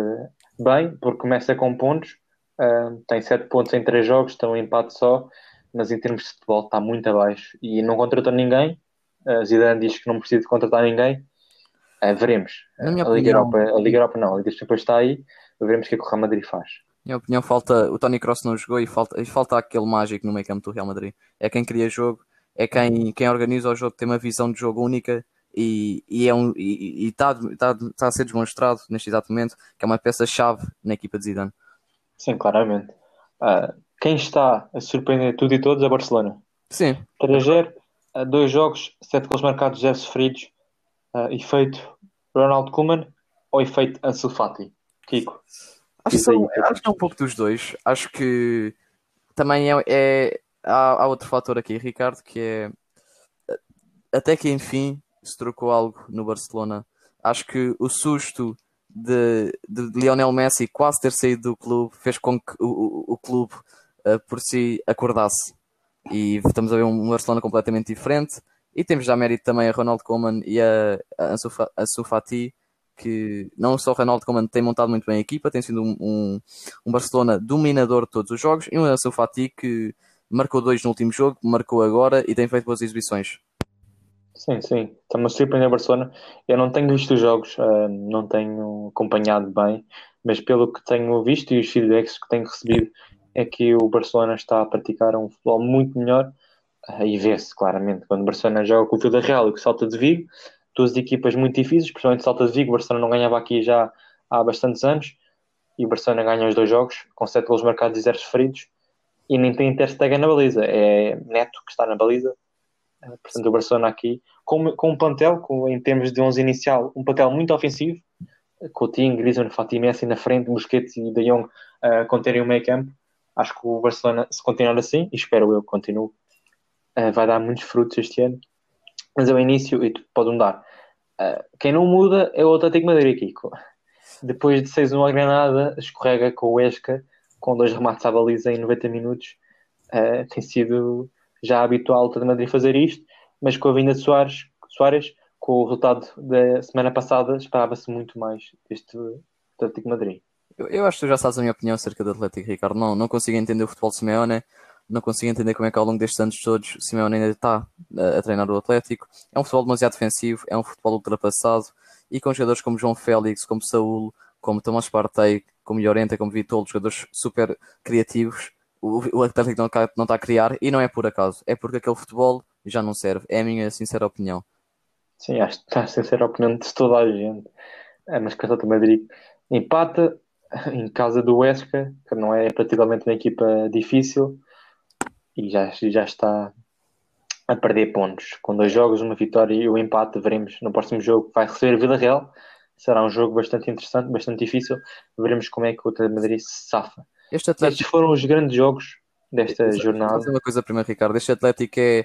bem, porque começa com pontos, uh, tem 7 pontos em 3 jogos, tem um empate só, mas em termos de futebol está muito abaixo e não contratou ninguém. Uh, Zidane diz que não precisa de contratar ninguém Uh, veremos. a, Liga opinião... Europa, a Liga Europa não, a Liga dos Campeões está aí, veremos o que é que o Real Madrid faz. Minha opinião, falta, o Tony Cross não jogou e falta, e falta aquele mágico no meio campo do Real Madrid. É quem cria jogo, é quem, quem organiza o jogo, tem uma visão de jogo única e, e é um, e está tá, tá a ser demonstrado neste exato momento que é uma peça-chave na equipa de Zidane. Sim, claramente. Uh, quem está a surpreender tudo e todos é Barcelona. Sim. 3-0, uh, dois jogos, sete gols marcados, zero sofridos uh, efeito Ronald Koeman ou efeito Ansu Fati? Kiko? Acho que, são, acho que é um pouco dos dois. Acho que também é, é há, há, outro fator aqui, Ricardo, que é até que enfim se trocou algo no Barcelona. Acho que o susto de, de Lionel Messi quase ter saído do clube fez com que o, o, o clube uh, por si acordasse. E estamos a ver um Barcelona completamente diferente. E temos já mérito também a Ronald Koeman e a, a Ansu que não só o Ronald Koeman tem montado muito bem a equipa, tem sido um, um, um Barcelona dominador de todos os jogos, e um Ansu Fati que marcou dois no último jogo, marcou agora e tem feito boas exibições. Sim, sim, estamos a surpreender Barcelona. Eu não tenho visto os jogos, uh, não tenho acompanhado bem, mas pelo que tenho visto e os feedbacks que tenho recebido, é que o Barcelona está a praticar um futebol muito melhor e vê-se claramente quando o Barcelona joga com o Real e com o Salta de Vigo, duas equipas muito difíceis, principalmente o Salta de Vigo, o Barcelona não ganhava aqui já há bastantes anos, e o Barcelona ganha os dois jogos, com sete gols marcados e zero sofridos, e nem tem Ter na baliza, é Neto que está na baliza, eh, portanto o Barcelona aqui, com, com um plantel, com, em termos de 11 inicial, um plantel muito ofensivo, Coutinho, Griezmann, Fati Messi na frente, Busquets e De Jong uh, conterem o meio campo, acho que o Barcelona, se continuar assim, e espero eu que continue, uh, vai dar muitos frutos este ano, mas é o início e pode mudar. Uh, quem não muda é o Atlético Madrid, Kiko. Depois de 6-1 a Granada, escorrega com o Esca, com dois remates à baliza em 90 minutos. Uh, tem sido já habitual o Atlético Madrid fazer isto, mas com a vinda de Soares, Soares com o resultado da semana passada, esperava-se muito mais deste Atlético Madrid. Eu, eu, acho que tu já sabes a minha opinião acerca do Atlético, Ricardo. Não, não consigo entender o futebol de Simeone não consigo entender como é que ao longo destes anos todos Simeone ainda está a, a treinar o Atlético. É um futebol demasiado defensivo, é um futebol ultrapassado e com jogadores como João Félix, como Saúl, como Tomás Partey, como Llorente, como Vitolo, jogadores super criativos, o, o Atlético não, não está a criar e não é por acaso, é porque aquele futebol já não serve. É a minha sincera opinião. Sim, acho que está a sincera opinião de toda a gente. É, mas que o Madrid empata em casa do Huesca, que não é praticamente uma equipa difícil, e já, já está a perder pontos. Com dois jogos, uma vitória e o um empate, veremos no próximo jogo. Vai receber Vila Real. Será um jogo bastante interessante, bastante difícil. Veremos como é que o Atlético Madrid se safa. Este Atlético... Estes foram os grandes jogos desta jornada. Vou dizer uma coisa primeiro, Ricardo. Este Atlético é...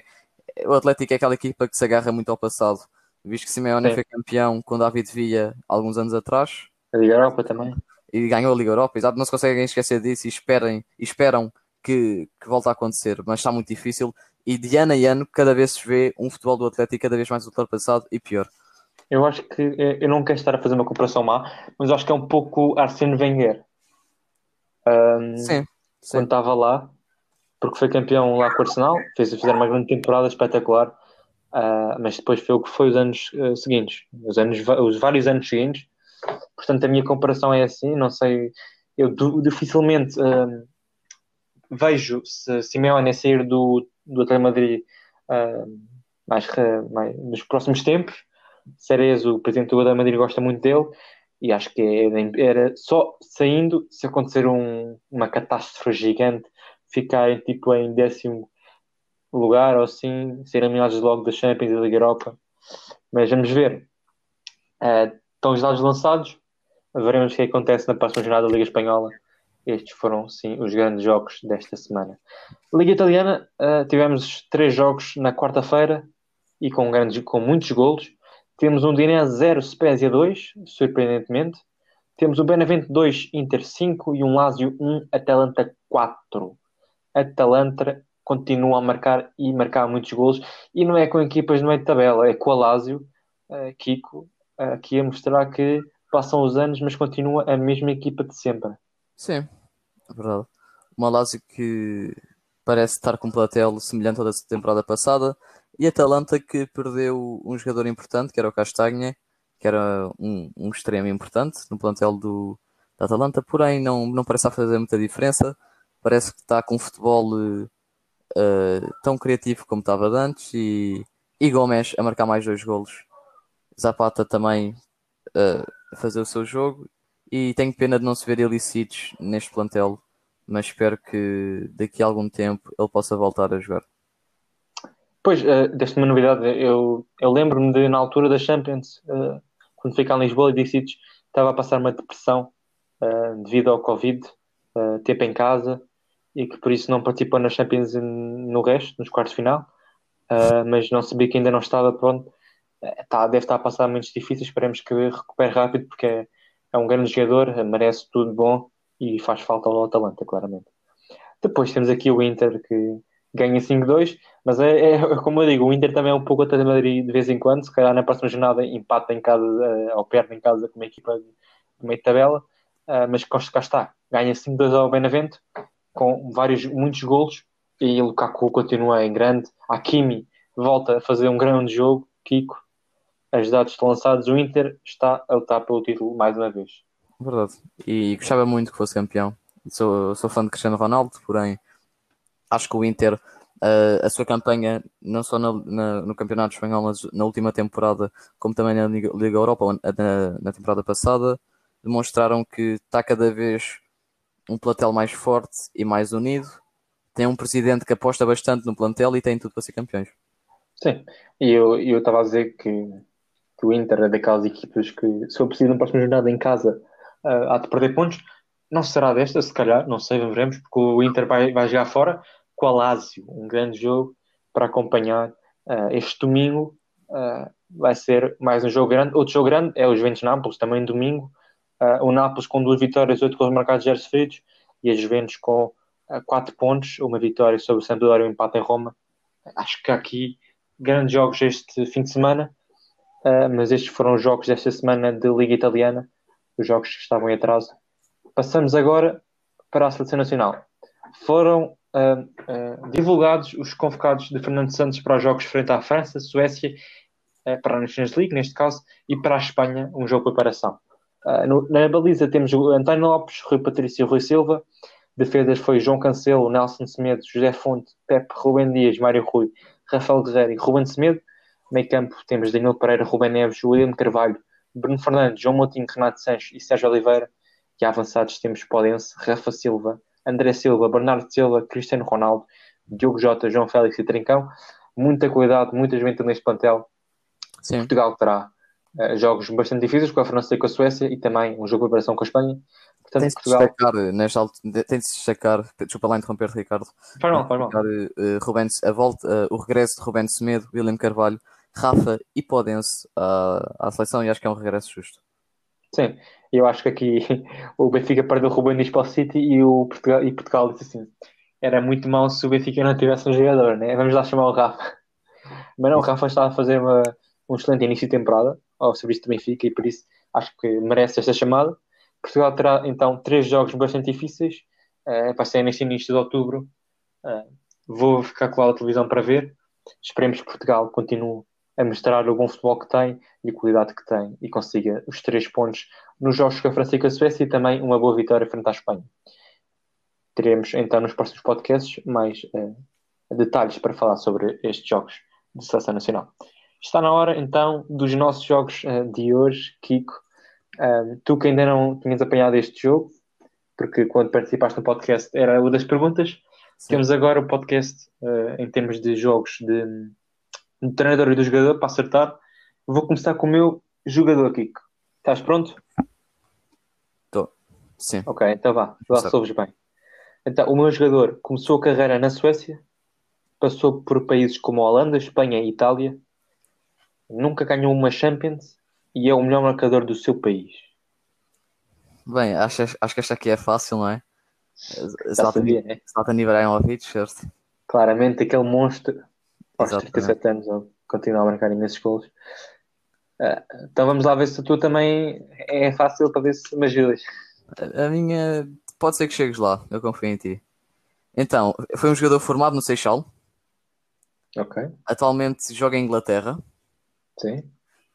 O Atlético é aquela equipa que se agarra muito ao passado. Visto que Simeone Sim. foi campeão com David Villa alguns anos atrás. A Liga Europa também. E ganhou a Liga Europa, exato. Não se conseguem esquecer disso e, esperem, e esperam que, que volta a acontecer, mas está muito difícil. E de ano a ano, cada vez se vê um futebol do Atlético cada vez mais ultrapassado e pior. Eu acho que eu não quero estar a fazer uma comparação má, mas acho que é um pouco Arsene Wenger. Um, sim, sim. Quando estava lá, porque foi campeão lá com o Arsenal, fez, fizeram uma grande temporada espetacular, uh, mas depois foi o que foi os anos uh, seguintes, os, anos, os vários anos seguintes. Portanto, a minha comparação é assim, não sei, eu dificilmente vejo se Simeone sair do, do Atlético Madrid mais, mais, nos próximos tempos. Cerezo, o presidente do Atlético Madrid, gosta muito dele e acho que era, era só saindo, se acontecer um, uma catástrofe gigante, ficarem tipo em décimo lugar ou assim, serem eliminados logo da Champions e da Liga Europa. Mas vamos ver. Uh, estão os dados lançados, veremos o que acontece na próxima jornada da Liga Espanhola. Estes foram, sim, os grandes jogos desta semana. Liga Italiana, uh, tivemos três jogos na quarta-feira e com, grandes, com muitos golos. Temos um Dinés 0, Spezia 2, surpreendentemente. Temos o Benevento 2, Inter 5 e um Lazio 1, Atalanta 4. Atalanta continua a marcar e marcar muitos golos e não é com equipas no meio de tabela, é com a Lazio, uh, Kiko, uh, aqui a mostrar que passam os anos, mas continua a mesma equipa de sempre. Sim, é verdade. Uma Lazio que parece estar com um platel semelhante ao da temporada passada e Atalanta que perdeu um jogador importante, que era o Castanha, que era um, um extremo importante no plantel do, da Atalanta, porém não, não parece fazer muita diferença parece que está com um futebol uh, tão criativo como estava antes e, e Gomes a marcar mais dois golos. Zapata também uh, a fazer o seu jogo e tenho pena de não se ver Ilicites neste plantel, mas espero que daqui a algum tempo ele possa voltar a jogar. Pois, uh, desta uma novidade, eu, eu lembro-me de na altura da Champions, uh, quando fui cá em Lisboa, Ilicites estava a passar uma depressão uh, devido ao Covid, uh, tempo em casa, e que por isso não participou nas Champions no resto, nos quartos de final, mas não sabia que ainda não estava pronto. Tá, deve estar a passar momentos difíceis, esperemos que recupere rápido, porque é, é um grande jogador, merece tudo bom e faz falta ao Atalanta, claramente. Depois temos aqui o Inter que ganha 5-2, mas é, é, como eu digo, o Inter também é um pouco até de Madrid de vez em quando, se calhar na próxima jornada empata em casa, uh, ou perde em casa com uma equipa de, de meio de tabela, uh, mas cá está, ganha 5-2 ao Benevento, com vários, muitos golos e o Lukaku continua em grande. Hakimi volta a fazer um grande jogo. Kiko, as dados estão lançados. O Inter está a lutar pelo título mais uma vez. Verdade. E gostava muito que fosse campeão. Sou, sou fã de Cristiano Ronaldo, porém acho que o Inter, uh, a sua campanha, não só na, na, no Campeonato Espanhol, mas na última temporada, como também na Liga, Liga Europa, na, na temporada passada, demonstraram que está cada vez um plantel mais forte e mais unido. Tem um presidente que aposta bastante no plantel e tem tudo para ser campeões. Sim, e eu estava a dizer que, que, o Inter é daquelas equipas que, se for preciso, na próxima jornada em casa, uh, há de perder pontos. Não será desta, se calhar, não sei, veremos, porque o Inter vai, vai jogar fora com a Lazio, um grande jogo para acompanhar uh, este domingo. Uh, vai ser mais um jogo grande. Outro jogo grande é o Juventus Nápoles, também domingo. O Nápoles com duas vitórias, oito gols marcados, zero sofridos, e a Juventus com quatro pontos, uma vitória sobre o Sampdoria e um empate em Roma. Acho que aqui grandes jogos este fim de semana, uh, mas estes foram os jogos desta semana de Liga Italiana, os jogos que estavam em atraso. Passamos agora para a Seleção Nacional. Foram divulgados os convocados de Fernando Santos para os jogos frente à França, Suécia, para a Nations League, neste caso, e para a Espanha, um jogo de preparação. Uh, na baliza temos António Lopes, Rui Patrício e Rui Silva. Defesas foi João Cancelo, Nelson Semedo, José Fonte, Pepe, Rubem Dias, Mário Rui, Rafael Guerreiro e Ruben Semedo. Meio campo temos Danilo Pereira, Rubem Neves, William Carvalho, Bruno Fernandes, João Moutinho, Renato Sanches e Sérgio Oliveira. E avançados temos Podense, Rafa Silva, André Silva, Bernardo Silva, Cristiano Ronaldo, Diogo Jota, João Félix e Trincão. Muita cuidado, muita juventude neste plantel. Sim. Portugal terá uh, jogos bastante difíceis com a França e com a Suécia e também um jogo de preparação com a Espanha. Portanto, tem-se Portugal... destacar, nesta altura, tem-se destacar, desculpa lá interromper Ricardo, faz mal, faz mal. Uh, Rubens, a volta, uh, o regresso de Rubens Semedo, William Carvalho, Rafa e Podense à, à seleção e acho que é um regresso justo. Sim, eu acho que aqui [LAUGHS] o Benfica perdeu o Rubem Dias para o City e o Portugal, e Portugal disse assim: era muito mal se o Benfica não tivesse um jogador, né? Vamos lá chamar o Rafa. [LAUGHS] Mas não, o Rafa está a fazer uma, um excelente início de temporada. ao serviço do Benfica e por isso acho que merece esta chamada. Portugal terá então três jogos bastante difíceis, uh, vai ser neste início de outubro. Uh, vou ficar com a televisão para ver. Esperemos que Portugal continue a mostrar o bom futebol que tem e a qualidade que tem e consiga os três pontos nos jogos com a França e com a Suécia e também uma boa vitória frente à Espanha. Teremos então nos próximos podcasts mais uh, detalhes para falar sobre estes jogos de seleção nacional. Está na hora então dos nossos jogos uh, de hoje, Kiko. Uh, tu que ainda não tinhas apanhado este jogo, porque quando participaste no podcast era uma das perguntas, Sim. temos agora o podcast em termos de jogos de do treinador e do jogador para acertar. Vou começar com o meu jogador, Kiko. Estás pronto? Estou. Sim. Ok, então vá. Lá souves bem. Então, o meu jogador começou a carreira na Suécia, passou por países como Holanda, Espanha e Itália, nunca ganhou uma Champions e é o melhor marcador do seu país. Bem, acho, acho que esta aqui é fácil, não é? Zlatan né? Ibrahimovic, certo? Claramente, aquele monstro aos 37 anos, continua a marcar imensos gols. Uh, então vamos lá ver se tu também é fácil para ver se me ajudas. A minha pode ser que chegues lá, eu confio em ti. Então, foi um jogador formado no Seixal. Ok. Atualmente joga em Inglaterra. Sim.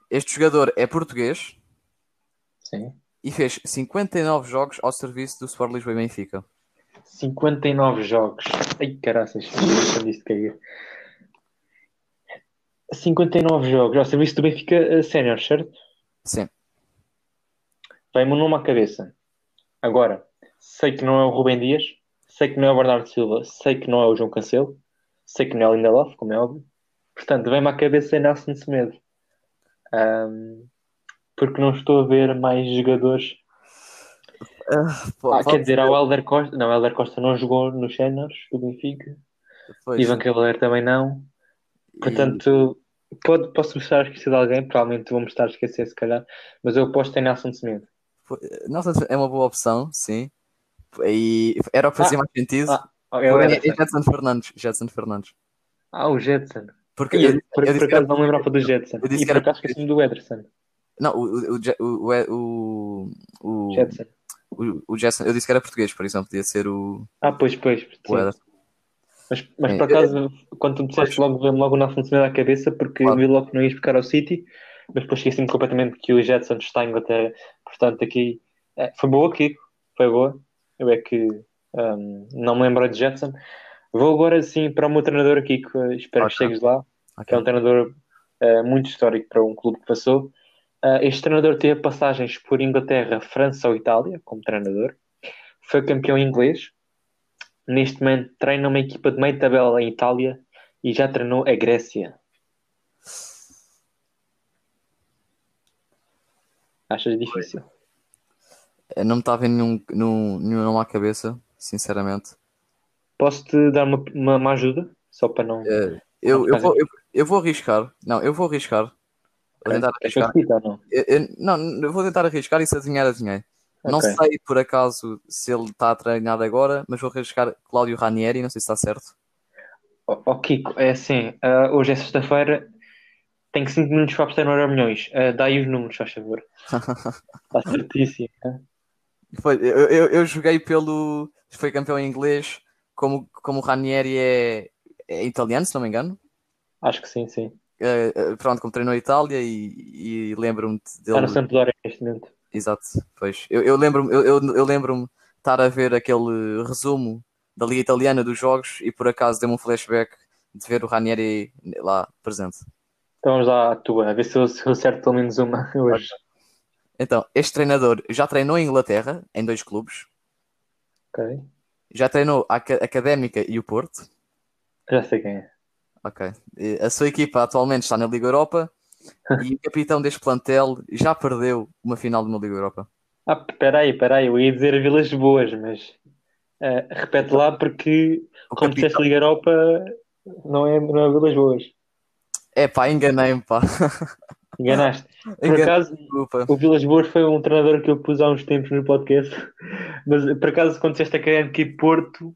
Este jogador é português. Sim. E fez 59 jogos ao serviço do Sport Lisboa e Benfica. 59 jogos. Ai, caraças, disto cair. 59 jogos ao serviço do Benfica uh, Sénior, certo? Sim. Vem-me nome à cabeça. Agora, sei que não é o Rubem Dias, sei que não é o Bernardo Silva, sei que não é o João Cancelo, sei que não é o Lindelof, como é óbvio. Portanto, vem-me à cabeça Nelson Semedo. Um, porque não estou a ver mais jogadores. Uh, ah, quer dizer, há o Helder Costa. Não, o Helder Costa não jogou nos Séniors do Benfica. Pois. Ivan Cavaleiro também não. Portanto, e... pode, posso estar a esquecer de alguém, provavelmente vou-me estar a esquecer se calhar, mas eu aposto em Nelson Semedo. Nelson é uma boa opção, sim. E era o que fazia ah, mais sentido. Ah, é, é Jetson Fernandes. Jetson Fernandes. Ah, o Jetson. Porque eu, eu, por, eu por acaso não lembrava do Jetson. Eu disse e que por acaso esqueci-me do Ederson. Não, o, o, o, o, Jetson. O, o Jetson, eu disse que era português, por exemplo, podia ser o. Ah, pois, pois. O Ederson. Mas, mas por acaso, quando tu me disseste logo, veio-me logo o Semedo à cabeça, porque claro. vi logo que não ias ficar ao City, mas depois esqueci-me completamente que o Jetson está em Inglaterra. Portanto, aqui é, foi boa, Kiko, foi boa. Eu é que um, não me lembro de Jetson. Vou agora sim para o meu treinador aqui, que espero okay. que chegues lá, okay. que é um treinador uh, muito histórico para um clube que passou. Uh, este treinador teve passagens por Inglaterra, França ou Itália como treinador. Foi campeão inglês, Neste momento treina uma equipa de meio tabela em Itália e já treinou a Grécia. Achas difícil? Eu não me está a ver nenhum, nenhum, nenhum nome à cabeça, sinceramente. Posso-te dar uma, uma, uma, ajuda? Só para não. É, eu, eu, vou, eu, eu, vou arriscar. Não, eu vou arriscar. Vou tentar arriscar. não? Eu, eu, não, eu vou tentar arriscar e se adivinhar, adivinhei. Okay. Não sei por acaso se ele está a treinar agora, mas vou arriscar Cláudio Ranieri, não sei se está certo. Oh, oh Kiko, é assim, uh, hoje é sexta-feira, tenho 5 minutos para apostar no Euro Milhões. Uh, dá aí os números, faz favor. [LAUGHS] está certíssimo. Foi, eu, eu, eu, joguei pelo. Foi campeão em inglês, como, como o Ranieri é, é italiano, se não me engano. Acho que sim, sim. Uh, pronto, como treinou a Itália e, e lembro-me dele. Está no Sampdoria neste momento. Exato, pois. Eu, eu lembro-me eu, eu, eu lembro estar a ver aquele resumo da Liga Italiana dos jogos e por acaso deu-me um flashback de ver o Ranieri lá presente. Então vamos lá à tua, a ver se eu, se eu acerto pelo menos uma [LAUGHS] hoje. Então, este treinador já treinou em Inglaterra, em dois clubes. Ok. Já treinou a Académica e o Porto. Já sei quem é. Ok. A sua equipa atualmente está na Liga Europa [LAUGHS] e o capitão deste plantel já perdeu uma final de uma Liga Europa. Ah, peraí, peraí, eu ia dizer Vilas Boas, mas uh, repete lá porque, o como capitão... disseste Liga Europa, não é, não é Vilas Boas. É pá, enganei-me, pá. [LAUGHS] Enganaste. Por acaso, Desculpa. o Vilas Boas foi um treinador que eu pus há uns tempos no podcast, mas por acaso, quando disseste a e Porto,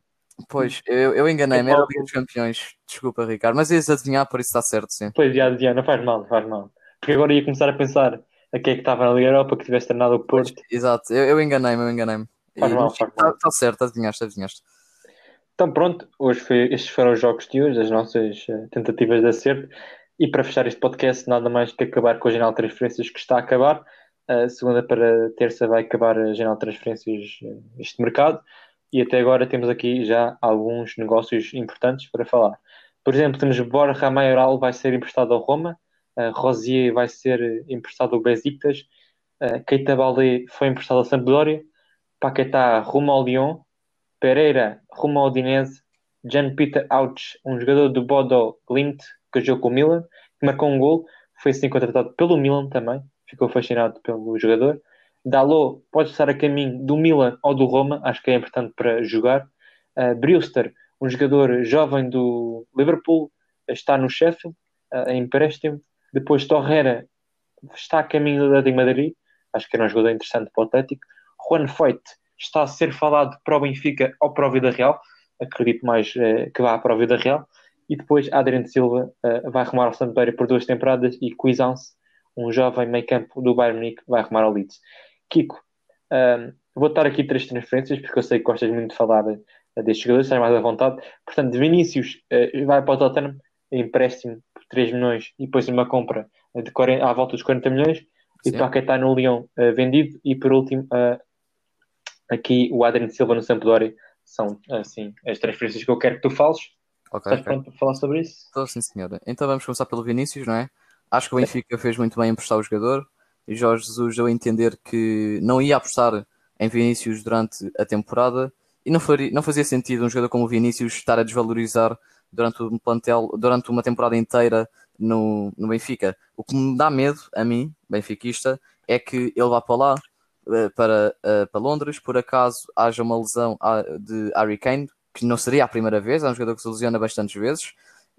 Pois, eu, eu enganei-me, era a Liga dos Campeões. Desculpa, Ricardo, mas ias adivinhar, por isso está certo, sim. Pois, já adivinhar, não faz mal, não faz mal. porque agora ia começar a pensar a quem é que estava na Liga Europa, que tivesse treinado o Porto. Exato, eu, eu enganei-me, eu enganei-me. Faz mal, faz mal. Está tá certo, adivinhaste, adivinhaste. Então pronto, hoje foi, estes foram os jogos de hoje, as nossas eh, tentativas de acerto. E para fechar este podcast, nada mais que acabar com a de transferências que está a acabar. A segunda para terça vai acabar a janela de transferências eh, este mercado. E até agora temos aqui já alguns negócios importantes para falar. Por exemplo, temos Borja Maioral vai ser emprestado ao Roma, uh, Rosier vai ser emprestado ao Besiktas, uh, Keita Balde foi emprestado ao Sampdoria, Paquetá rumo ao Lyon, Pereira rumo ao Udinese, Jan Peter Ouch, um jogador do Bodo Glimt, que jogou com o Milan, que marcou um gol, foi assim contratado pelo Milan também, ficou fascinado pelo jogador. Dalot pode estar a caminho do Milan ou do Roma, acho que é importante para jogar. Uh, Brewster, um jogador jovem do Liverpool, está no Sheffield, uh, em empréstimo. Depois Torreira está a caminho do Atlético Madrid, acho que era um jogador interessante para o Atlético. Juan Foyt está a ser falado para o Benfica ou para o Vida Real, acredito mais uh, que vá para o Vida Real. E depois Adriano Silva vai arrumar ao Sampdoria por duas temporadas e Cuisance, um jovem meio campo do Bayern Munique, vai arrumar ao Leeds. Kiko, um, vou estar aqui três transferências, porque eu sei que gostas muito de falar uh, destes jogadores, estás mais à vontade. Portanto, Vinícius uh, vai para o Tottenham, empréstimo por 3 milhões e depois uma compra de 40, à volta dos 40 milhões. Sim. E Paquetá no Lyon uh, vendido. E por último, aqui o Adriano Silva no Sampdoria. São assim as transferências que eu quero que tu fales. Okay, Estás okay. pronto para falar sobre isso? Estou sim, senhora. Então vamos começar pelo Vinícius, não é? Acho que o Benfica fez muito bem em emprestar o jogador. E Jorge Jesus deu a entender que não ia apostar em Vinícius durante a temporada e não, faria, não fazia sentido um jogador como o Vinícius estar a desvalorizar durante um plantel, durante uma temporada inteira no, no Benfica. O que me dá medo, a mim, benfiquista, é que ele vá para lá, eh, para, eh, para Londres, por acaso haja uma lesão ah, de Harry Kane, que não seria a primeira vez, é um jogador que se lesiona bastantes vezes,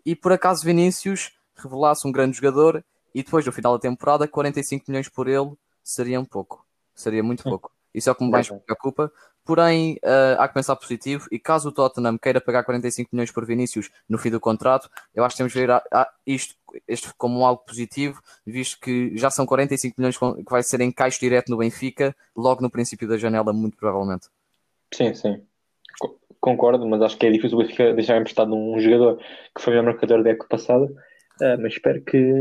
e por acaso Vinícius revelasse um grande jogador e depois no final da temporada 45 milhões por ele seria um pouco, seria muito pouco. Isso é o que me mais me preocupa. Porém, uh, há que pensar positivo e caso o Tottenham queira pagar 45 milhões por Vinícius no fim do contrato, eu acho que temos de ver isto, isto como algo positivo, visto que já são 45 milhões que vai ser em caixa direto no Benfica, logo no princípio da janela, muito provavelmente. Sim, sim. Concordo, mas acho que é difícil o Benfica deixar emprestado um jogador que foi o melhor marcador da época passada Uh, mas espero que,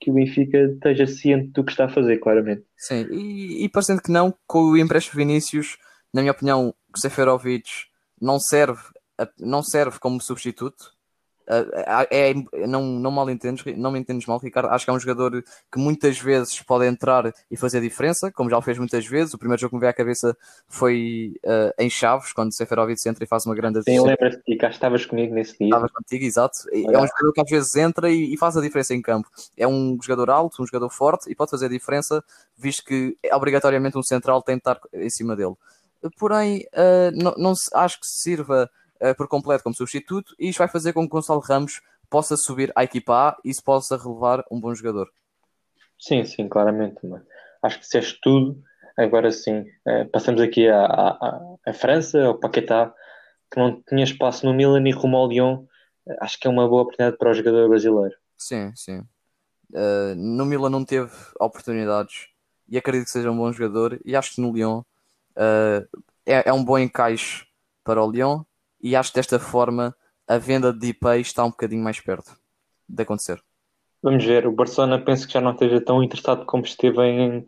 que o Benfica esteja ciente do que está a fazer, claramente. Sim, e, e parecendo que não, com o empréstimo Vinícius, na minha opinião, o Seferovic não serve, não serve como substituto, é, não, não, mal entendes, não me entendes mal, Ricardo. Acho que é um jogador que muitas vezes pode entrar e fazer diferença, como já o fez muitas vezes. O primeiro jogo que me veio à cabeça foi uh, em Chaves, quando Seferovic entra e faz uma grande Sim, lembras-te que cá estavas comigo nesse dia. Estavas contigo, exato. É. é um jogador que às vezes entra e, e, faz a diferença em campo. É um jogador alto, um jogador forte e pode fazer a diferença, visto que é obrigatoriamente um central tem de estar em cima dele. Porém, uh, não, não acho que sirva uh, por completo como substituto e isto vai fazer com que Gonçalo Ramos possa subir à equipa A e se possa relevar um bom jogador. Sim, sim, claramente. Mano. Acho que disseste tudo. Agora sim, uh, passamos aqui à, França, ao Paquetá, que não tinha espaço no Milan e rumo ao Lyon. Uh, acho que é uma boa oportunidade para o jogador brasileiro. Sim, sim. Uh, no Milan não teve oportunidades e acredito que seja um bom jogador. E acho que no Lyon é, é um bom encaixe para o Lyon e acho que desta forma a venda de DPay está um bocadinho mais perto de acontecer. Vamos ver, o Barcelona penso que já não esteja tão interessado como esteve em,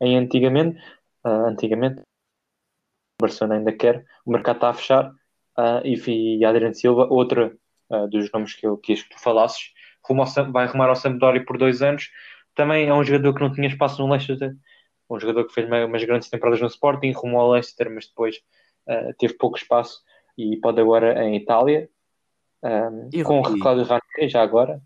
em antigamente. Uh, antigamente, o Barcelona ainda quer, o mercado está a fechar uh, e, e Adriano Silva, outro uh, dos nomes que eu quis que tu falasses, vai arrumar ao Sampdoria por dois anos. Também é um jogador que não tinha espaço no Leicester, um jogador que fez umas grandes temporadas no Sporting, rumou ao Leicester, mas depois teve pouco espaço e pode agora em Itália, um, com o Reclado Ranieri já agora.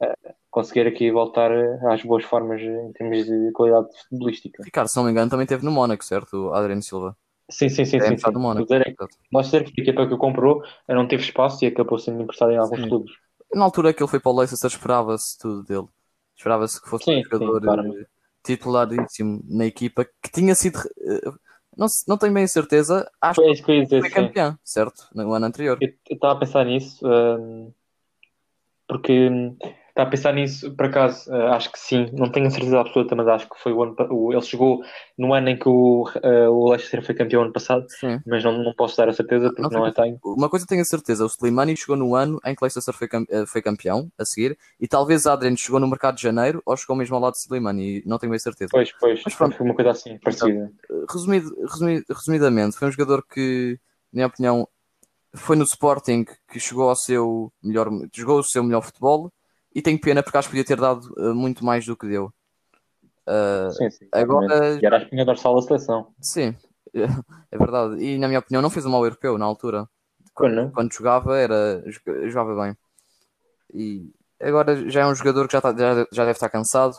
Uh, conseguir aqui voltar às boas formas em termos de qualidade futebolística. Ricardo, se não me engano, também teve no Mónaco, certo? O Adriano Silva. Sim, sim, sim. É sim, sim. Do Mónaco. Nós ser que a equipa que o comprou não teve espaço e acabou sendo emprestado em alguns sim. clubes. Na altura que ele foi para o Leicester, esperava-se tudo dele. Esperava-se que fosse sim, um jogador sim, titularíssimo na equipa que tinha sido não, não tenho bem certeza. Acho foi que foi, foi campeão, certo? No ano anterior. Eu estava a pensar nisso um, porque Está a pensar nisso, por acaso, uh, acho que sim, não tenho a certeza absoluta, mas acho que foi o ano o, ele chegou no ano em que o, uh, o Leicester foi campeão ano passado, sim. mas não, não posso dar a certeza porque não, não é tenho. Uma coisa tenho a certeza, o Slimani chegou no ano em que o Leicester foi, uh, foi campeão a seguir, e talvez Adrian chegou no mercado de janeiro ou chegou mesmo ao lado de Slimani, não tenho a certeza. Pois, pois, mas pronto, foi uma coisa assim, parecida. Resumido, resumido, resumidamente, foi um jogador que, na minha opinião, foi no Sporting que chegou ao seu melhor, jogou o seu melhor futebol e tenho pena porque acho que podia ter dado uh, muito mais do que deu. Uh, sim, sim, agora e era a espinha dorsal da seleção. Sim, [LAUGHS] é verdade. E na minha opinião não fez um mau europeu na altura. Quando, quando jogava era jogava bem. E agora já é um jogador que já, tá, já, já deve estar cansado,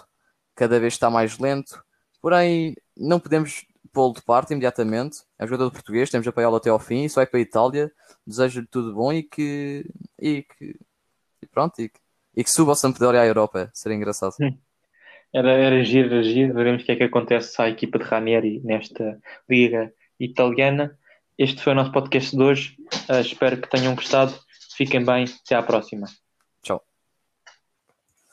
cada vez está mais lento. Porém, não podemos pô-lo de parte imediatamente. É um jogador português, temos de apoiá-lo até ao fim. Isso vai para a Itália. Desejo-lhe tudo bom e que. E que. E pronto, e que e que suba o Sampdoria à Europa. Seria engraçado. Era, era agir, era agir. Veremos o que é que acontece à equipa de Ranieri nesta liga italiana. Este foi o nosso podcast de hoje. Uh, espero que tenham gostado. Fiquem bem. Até à próxima.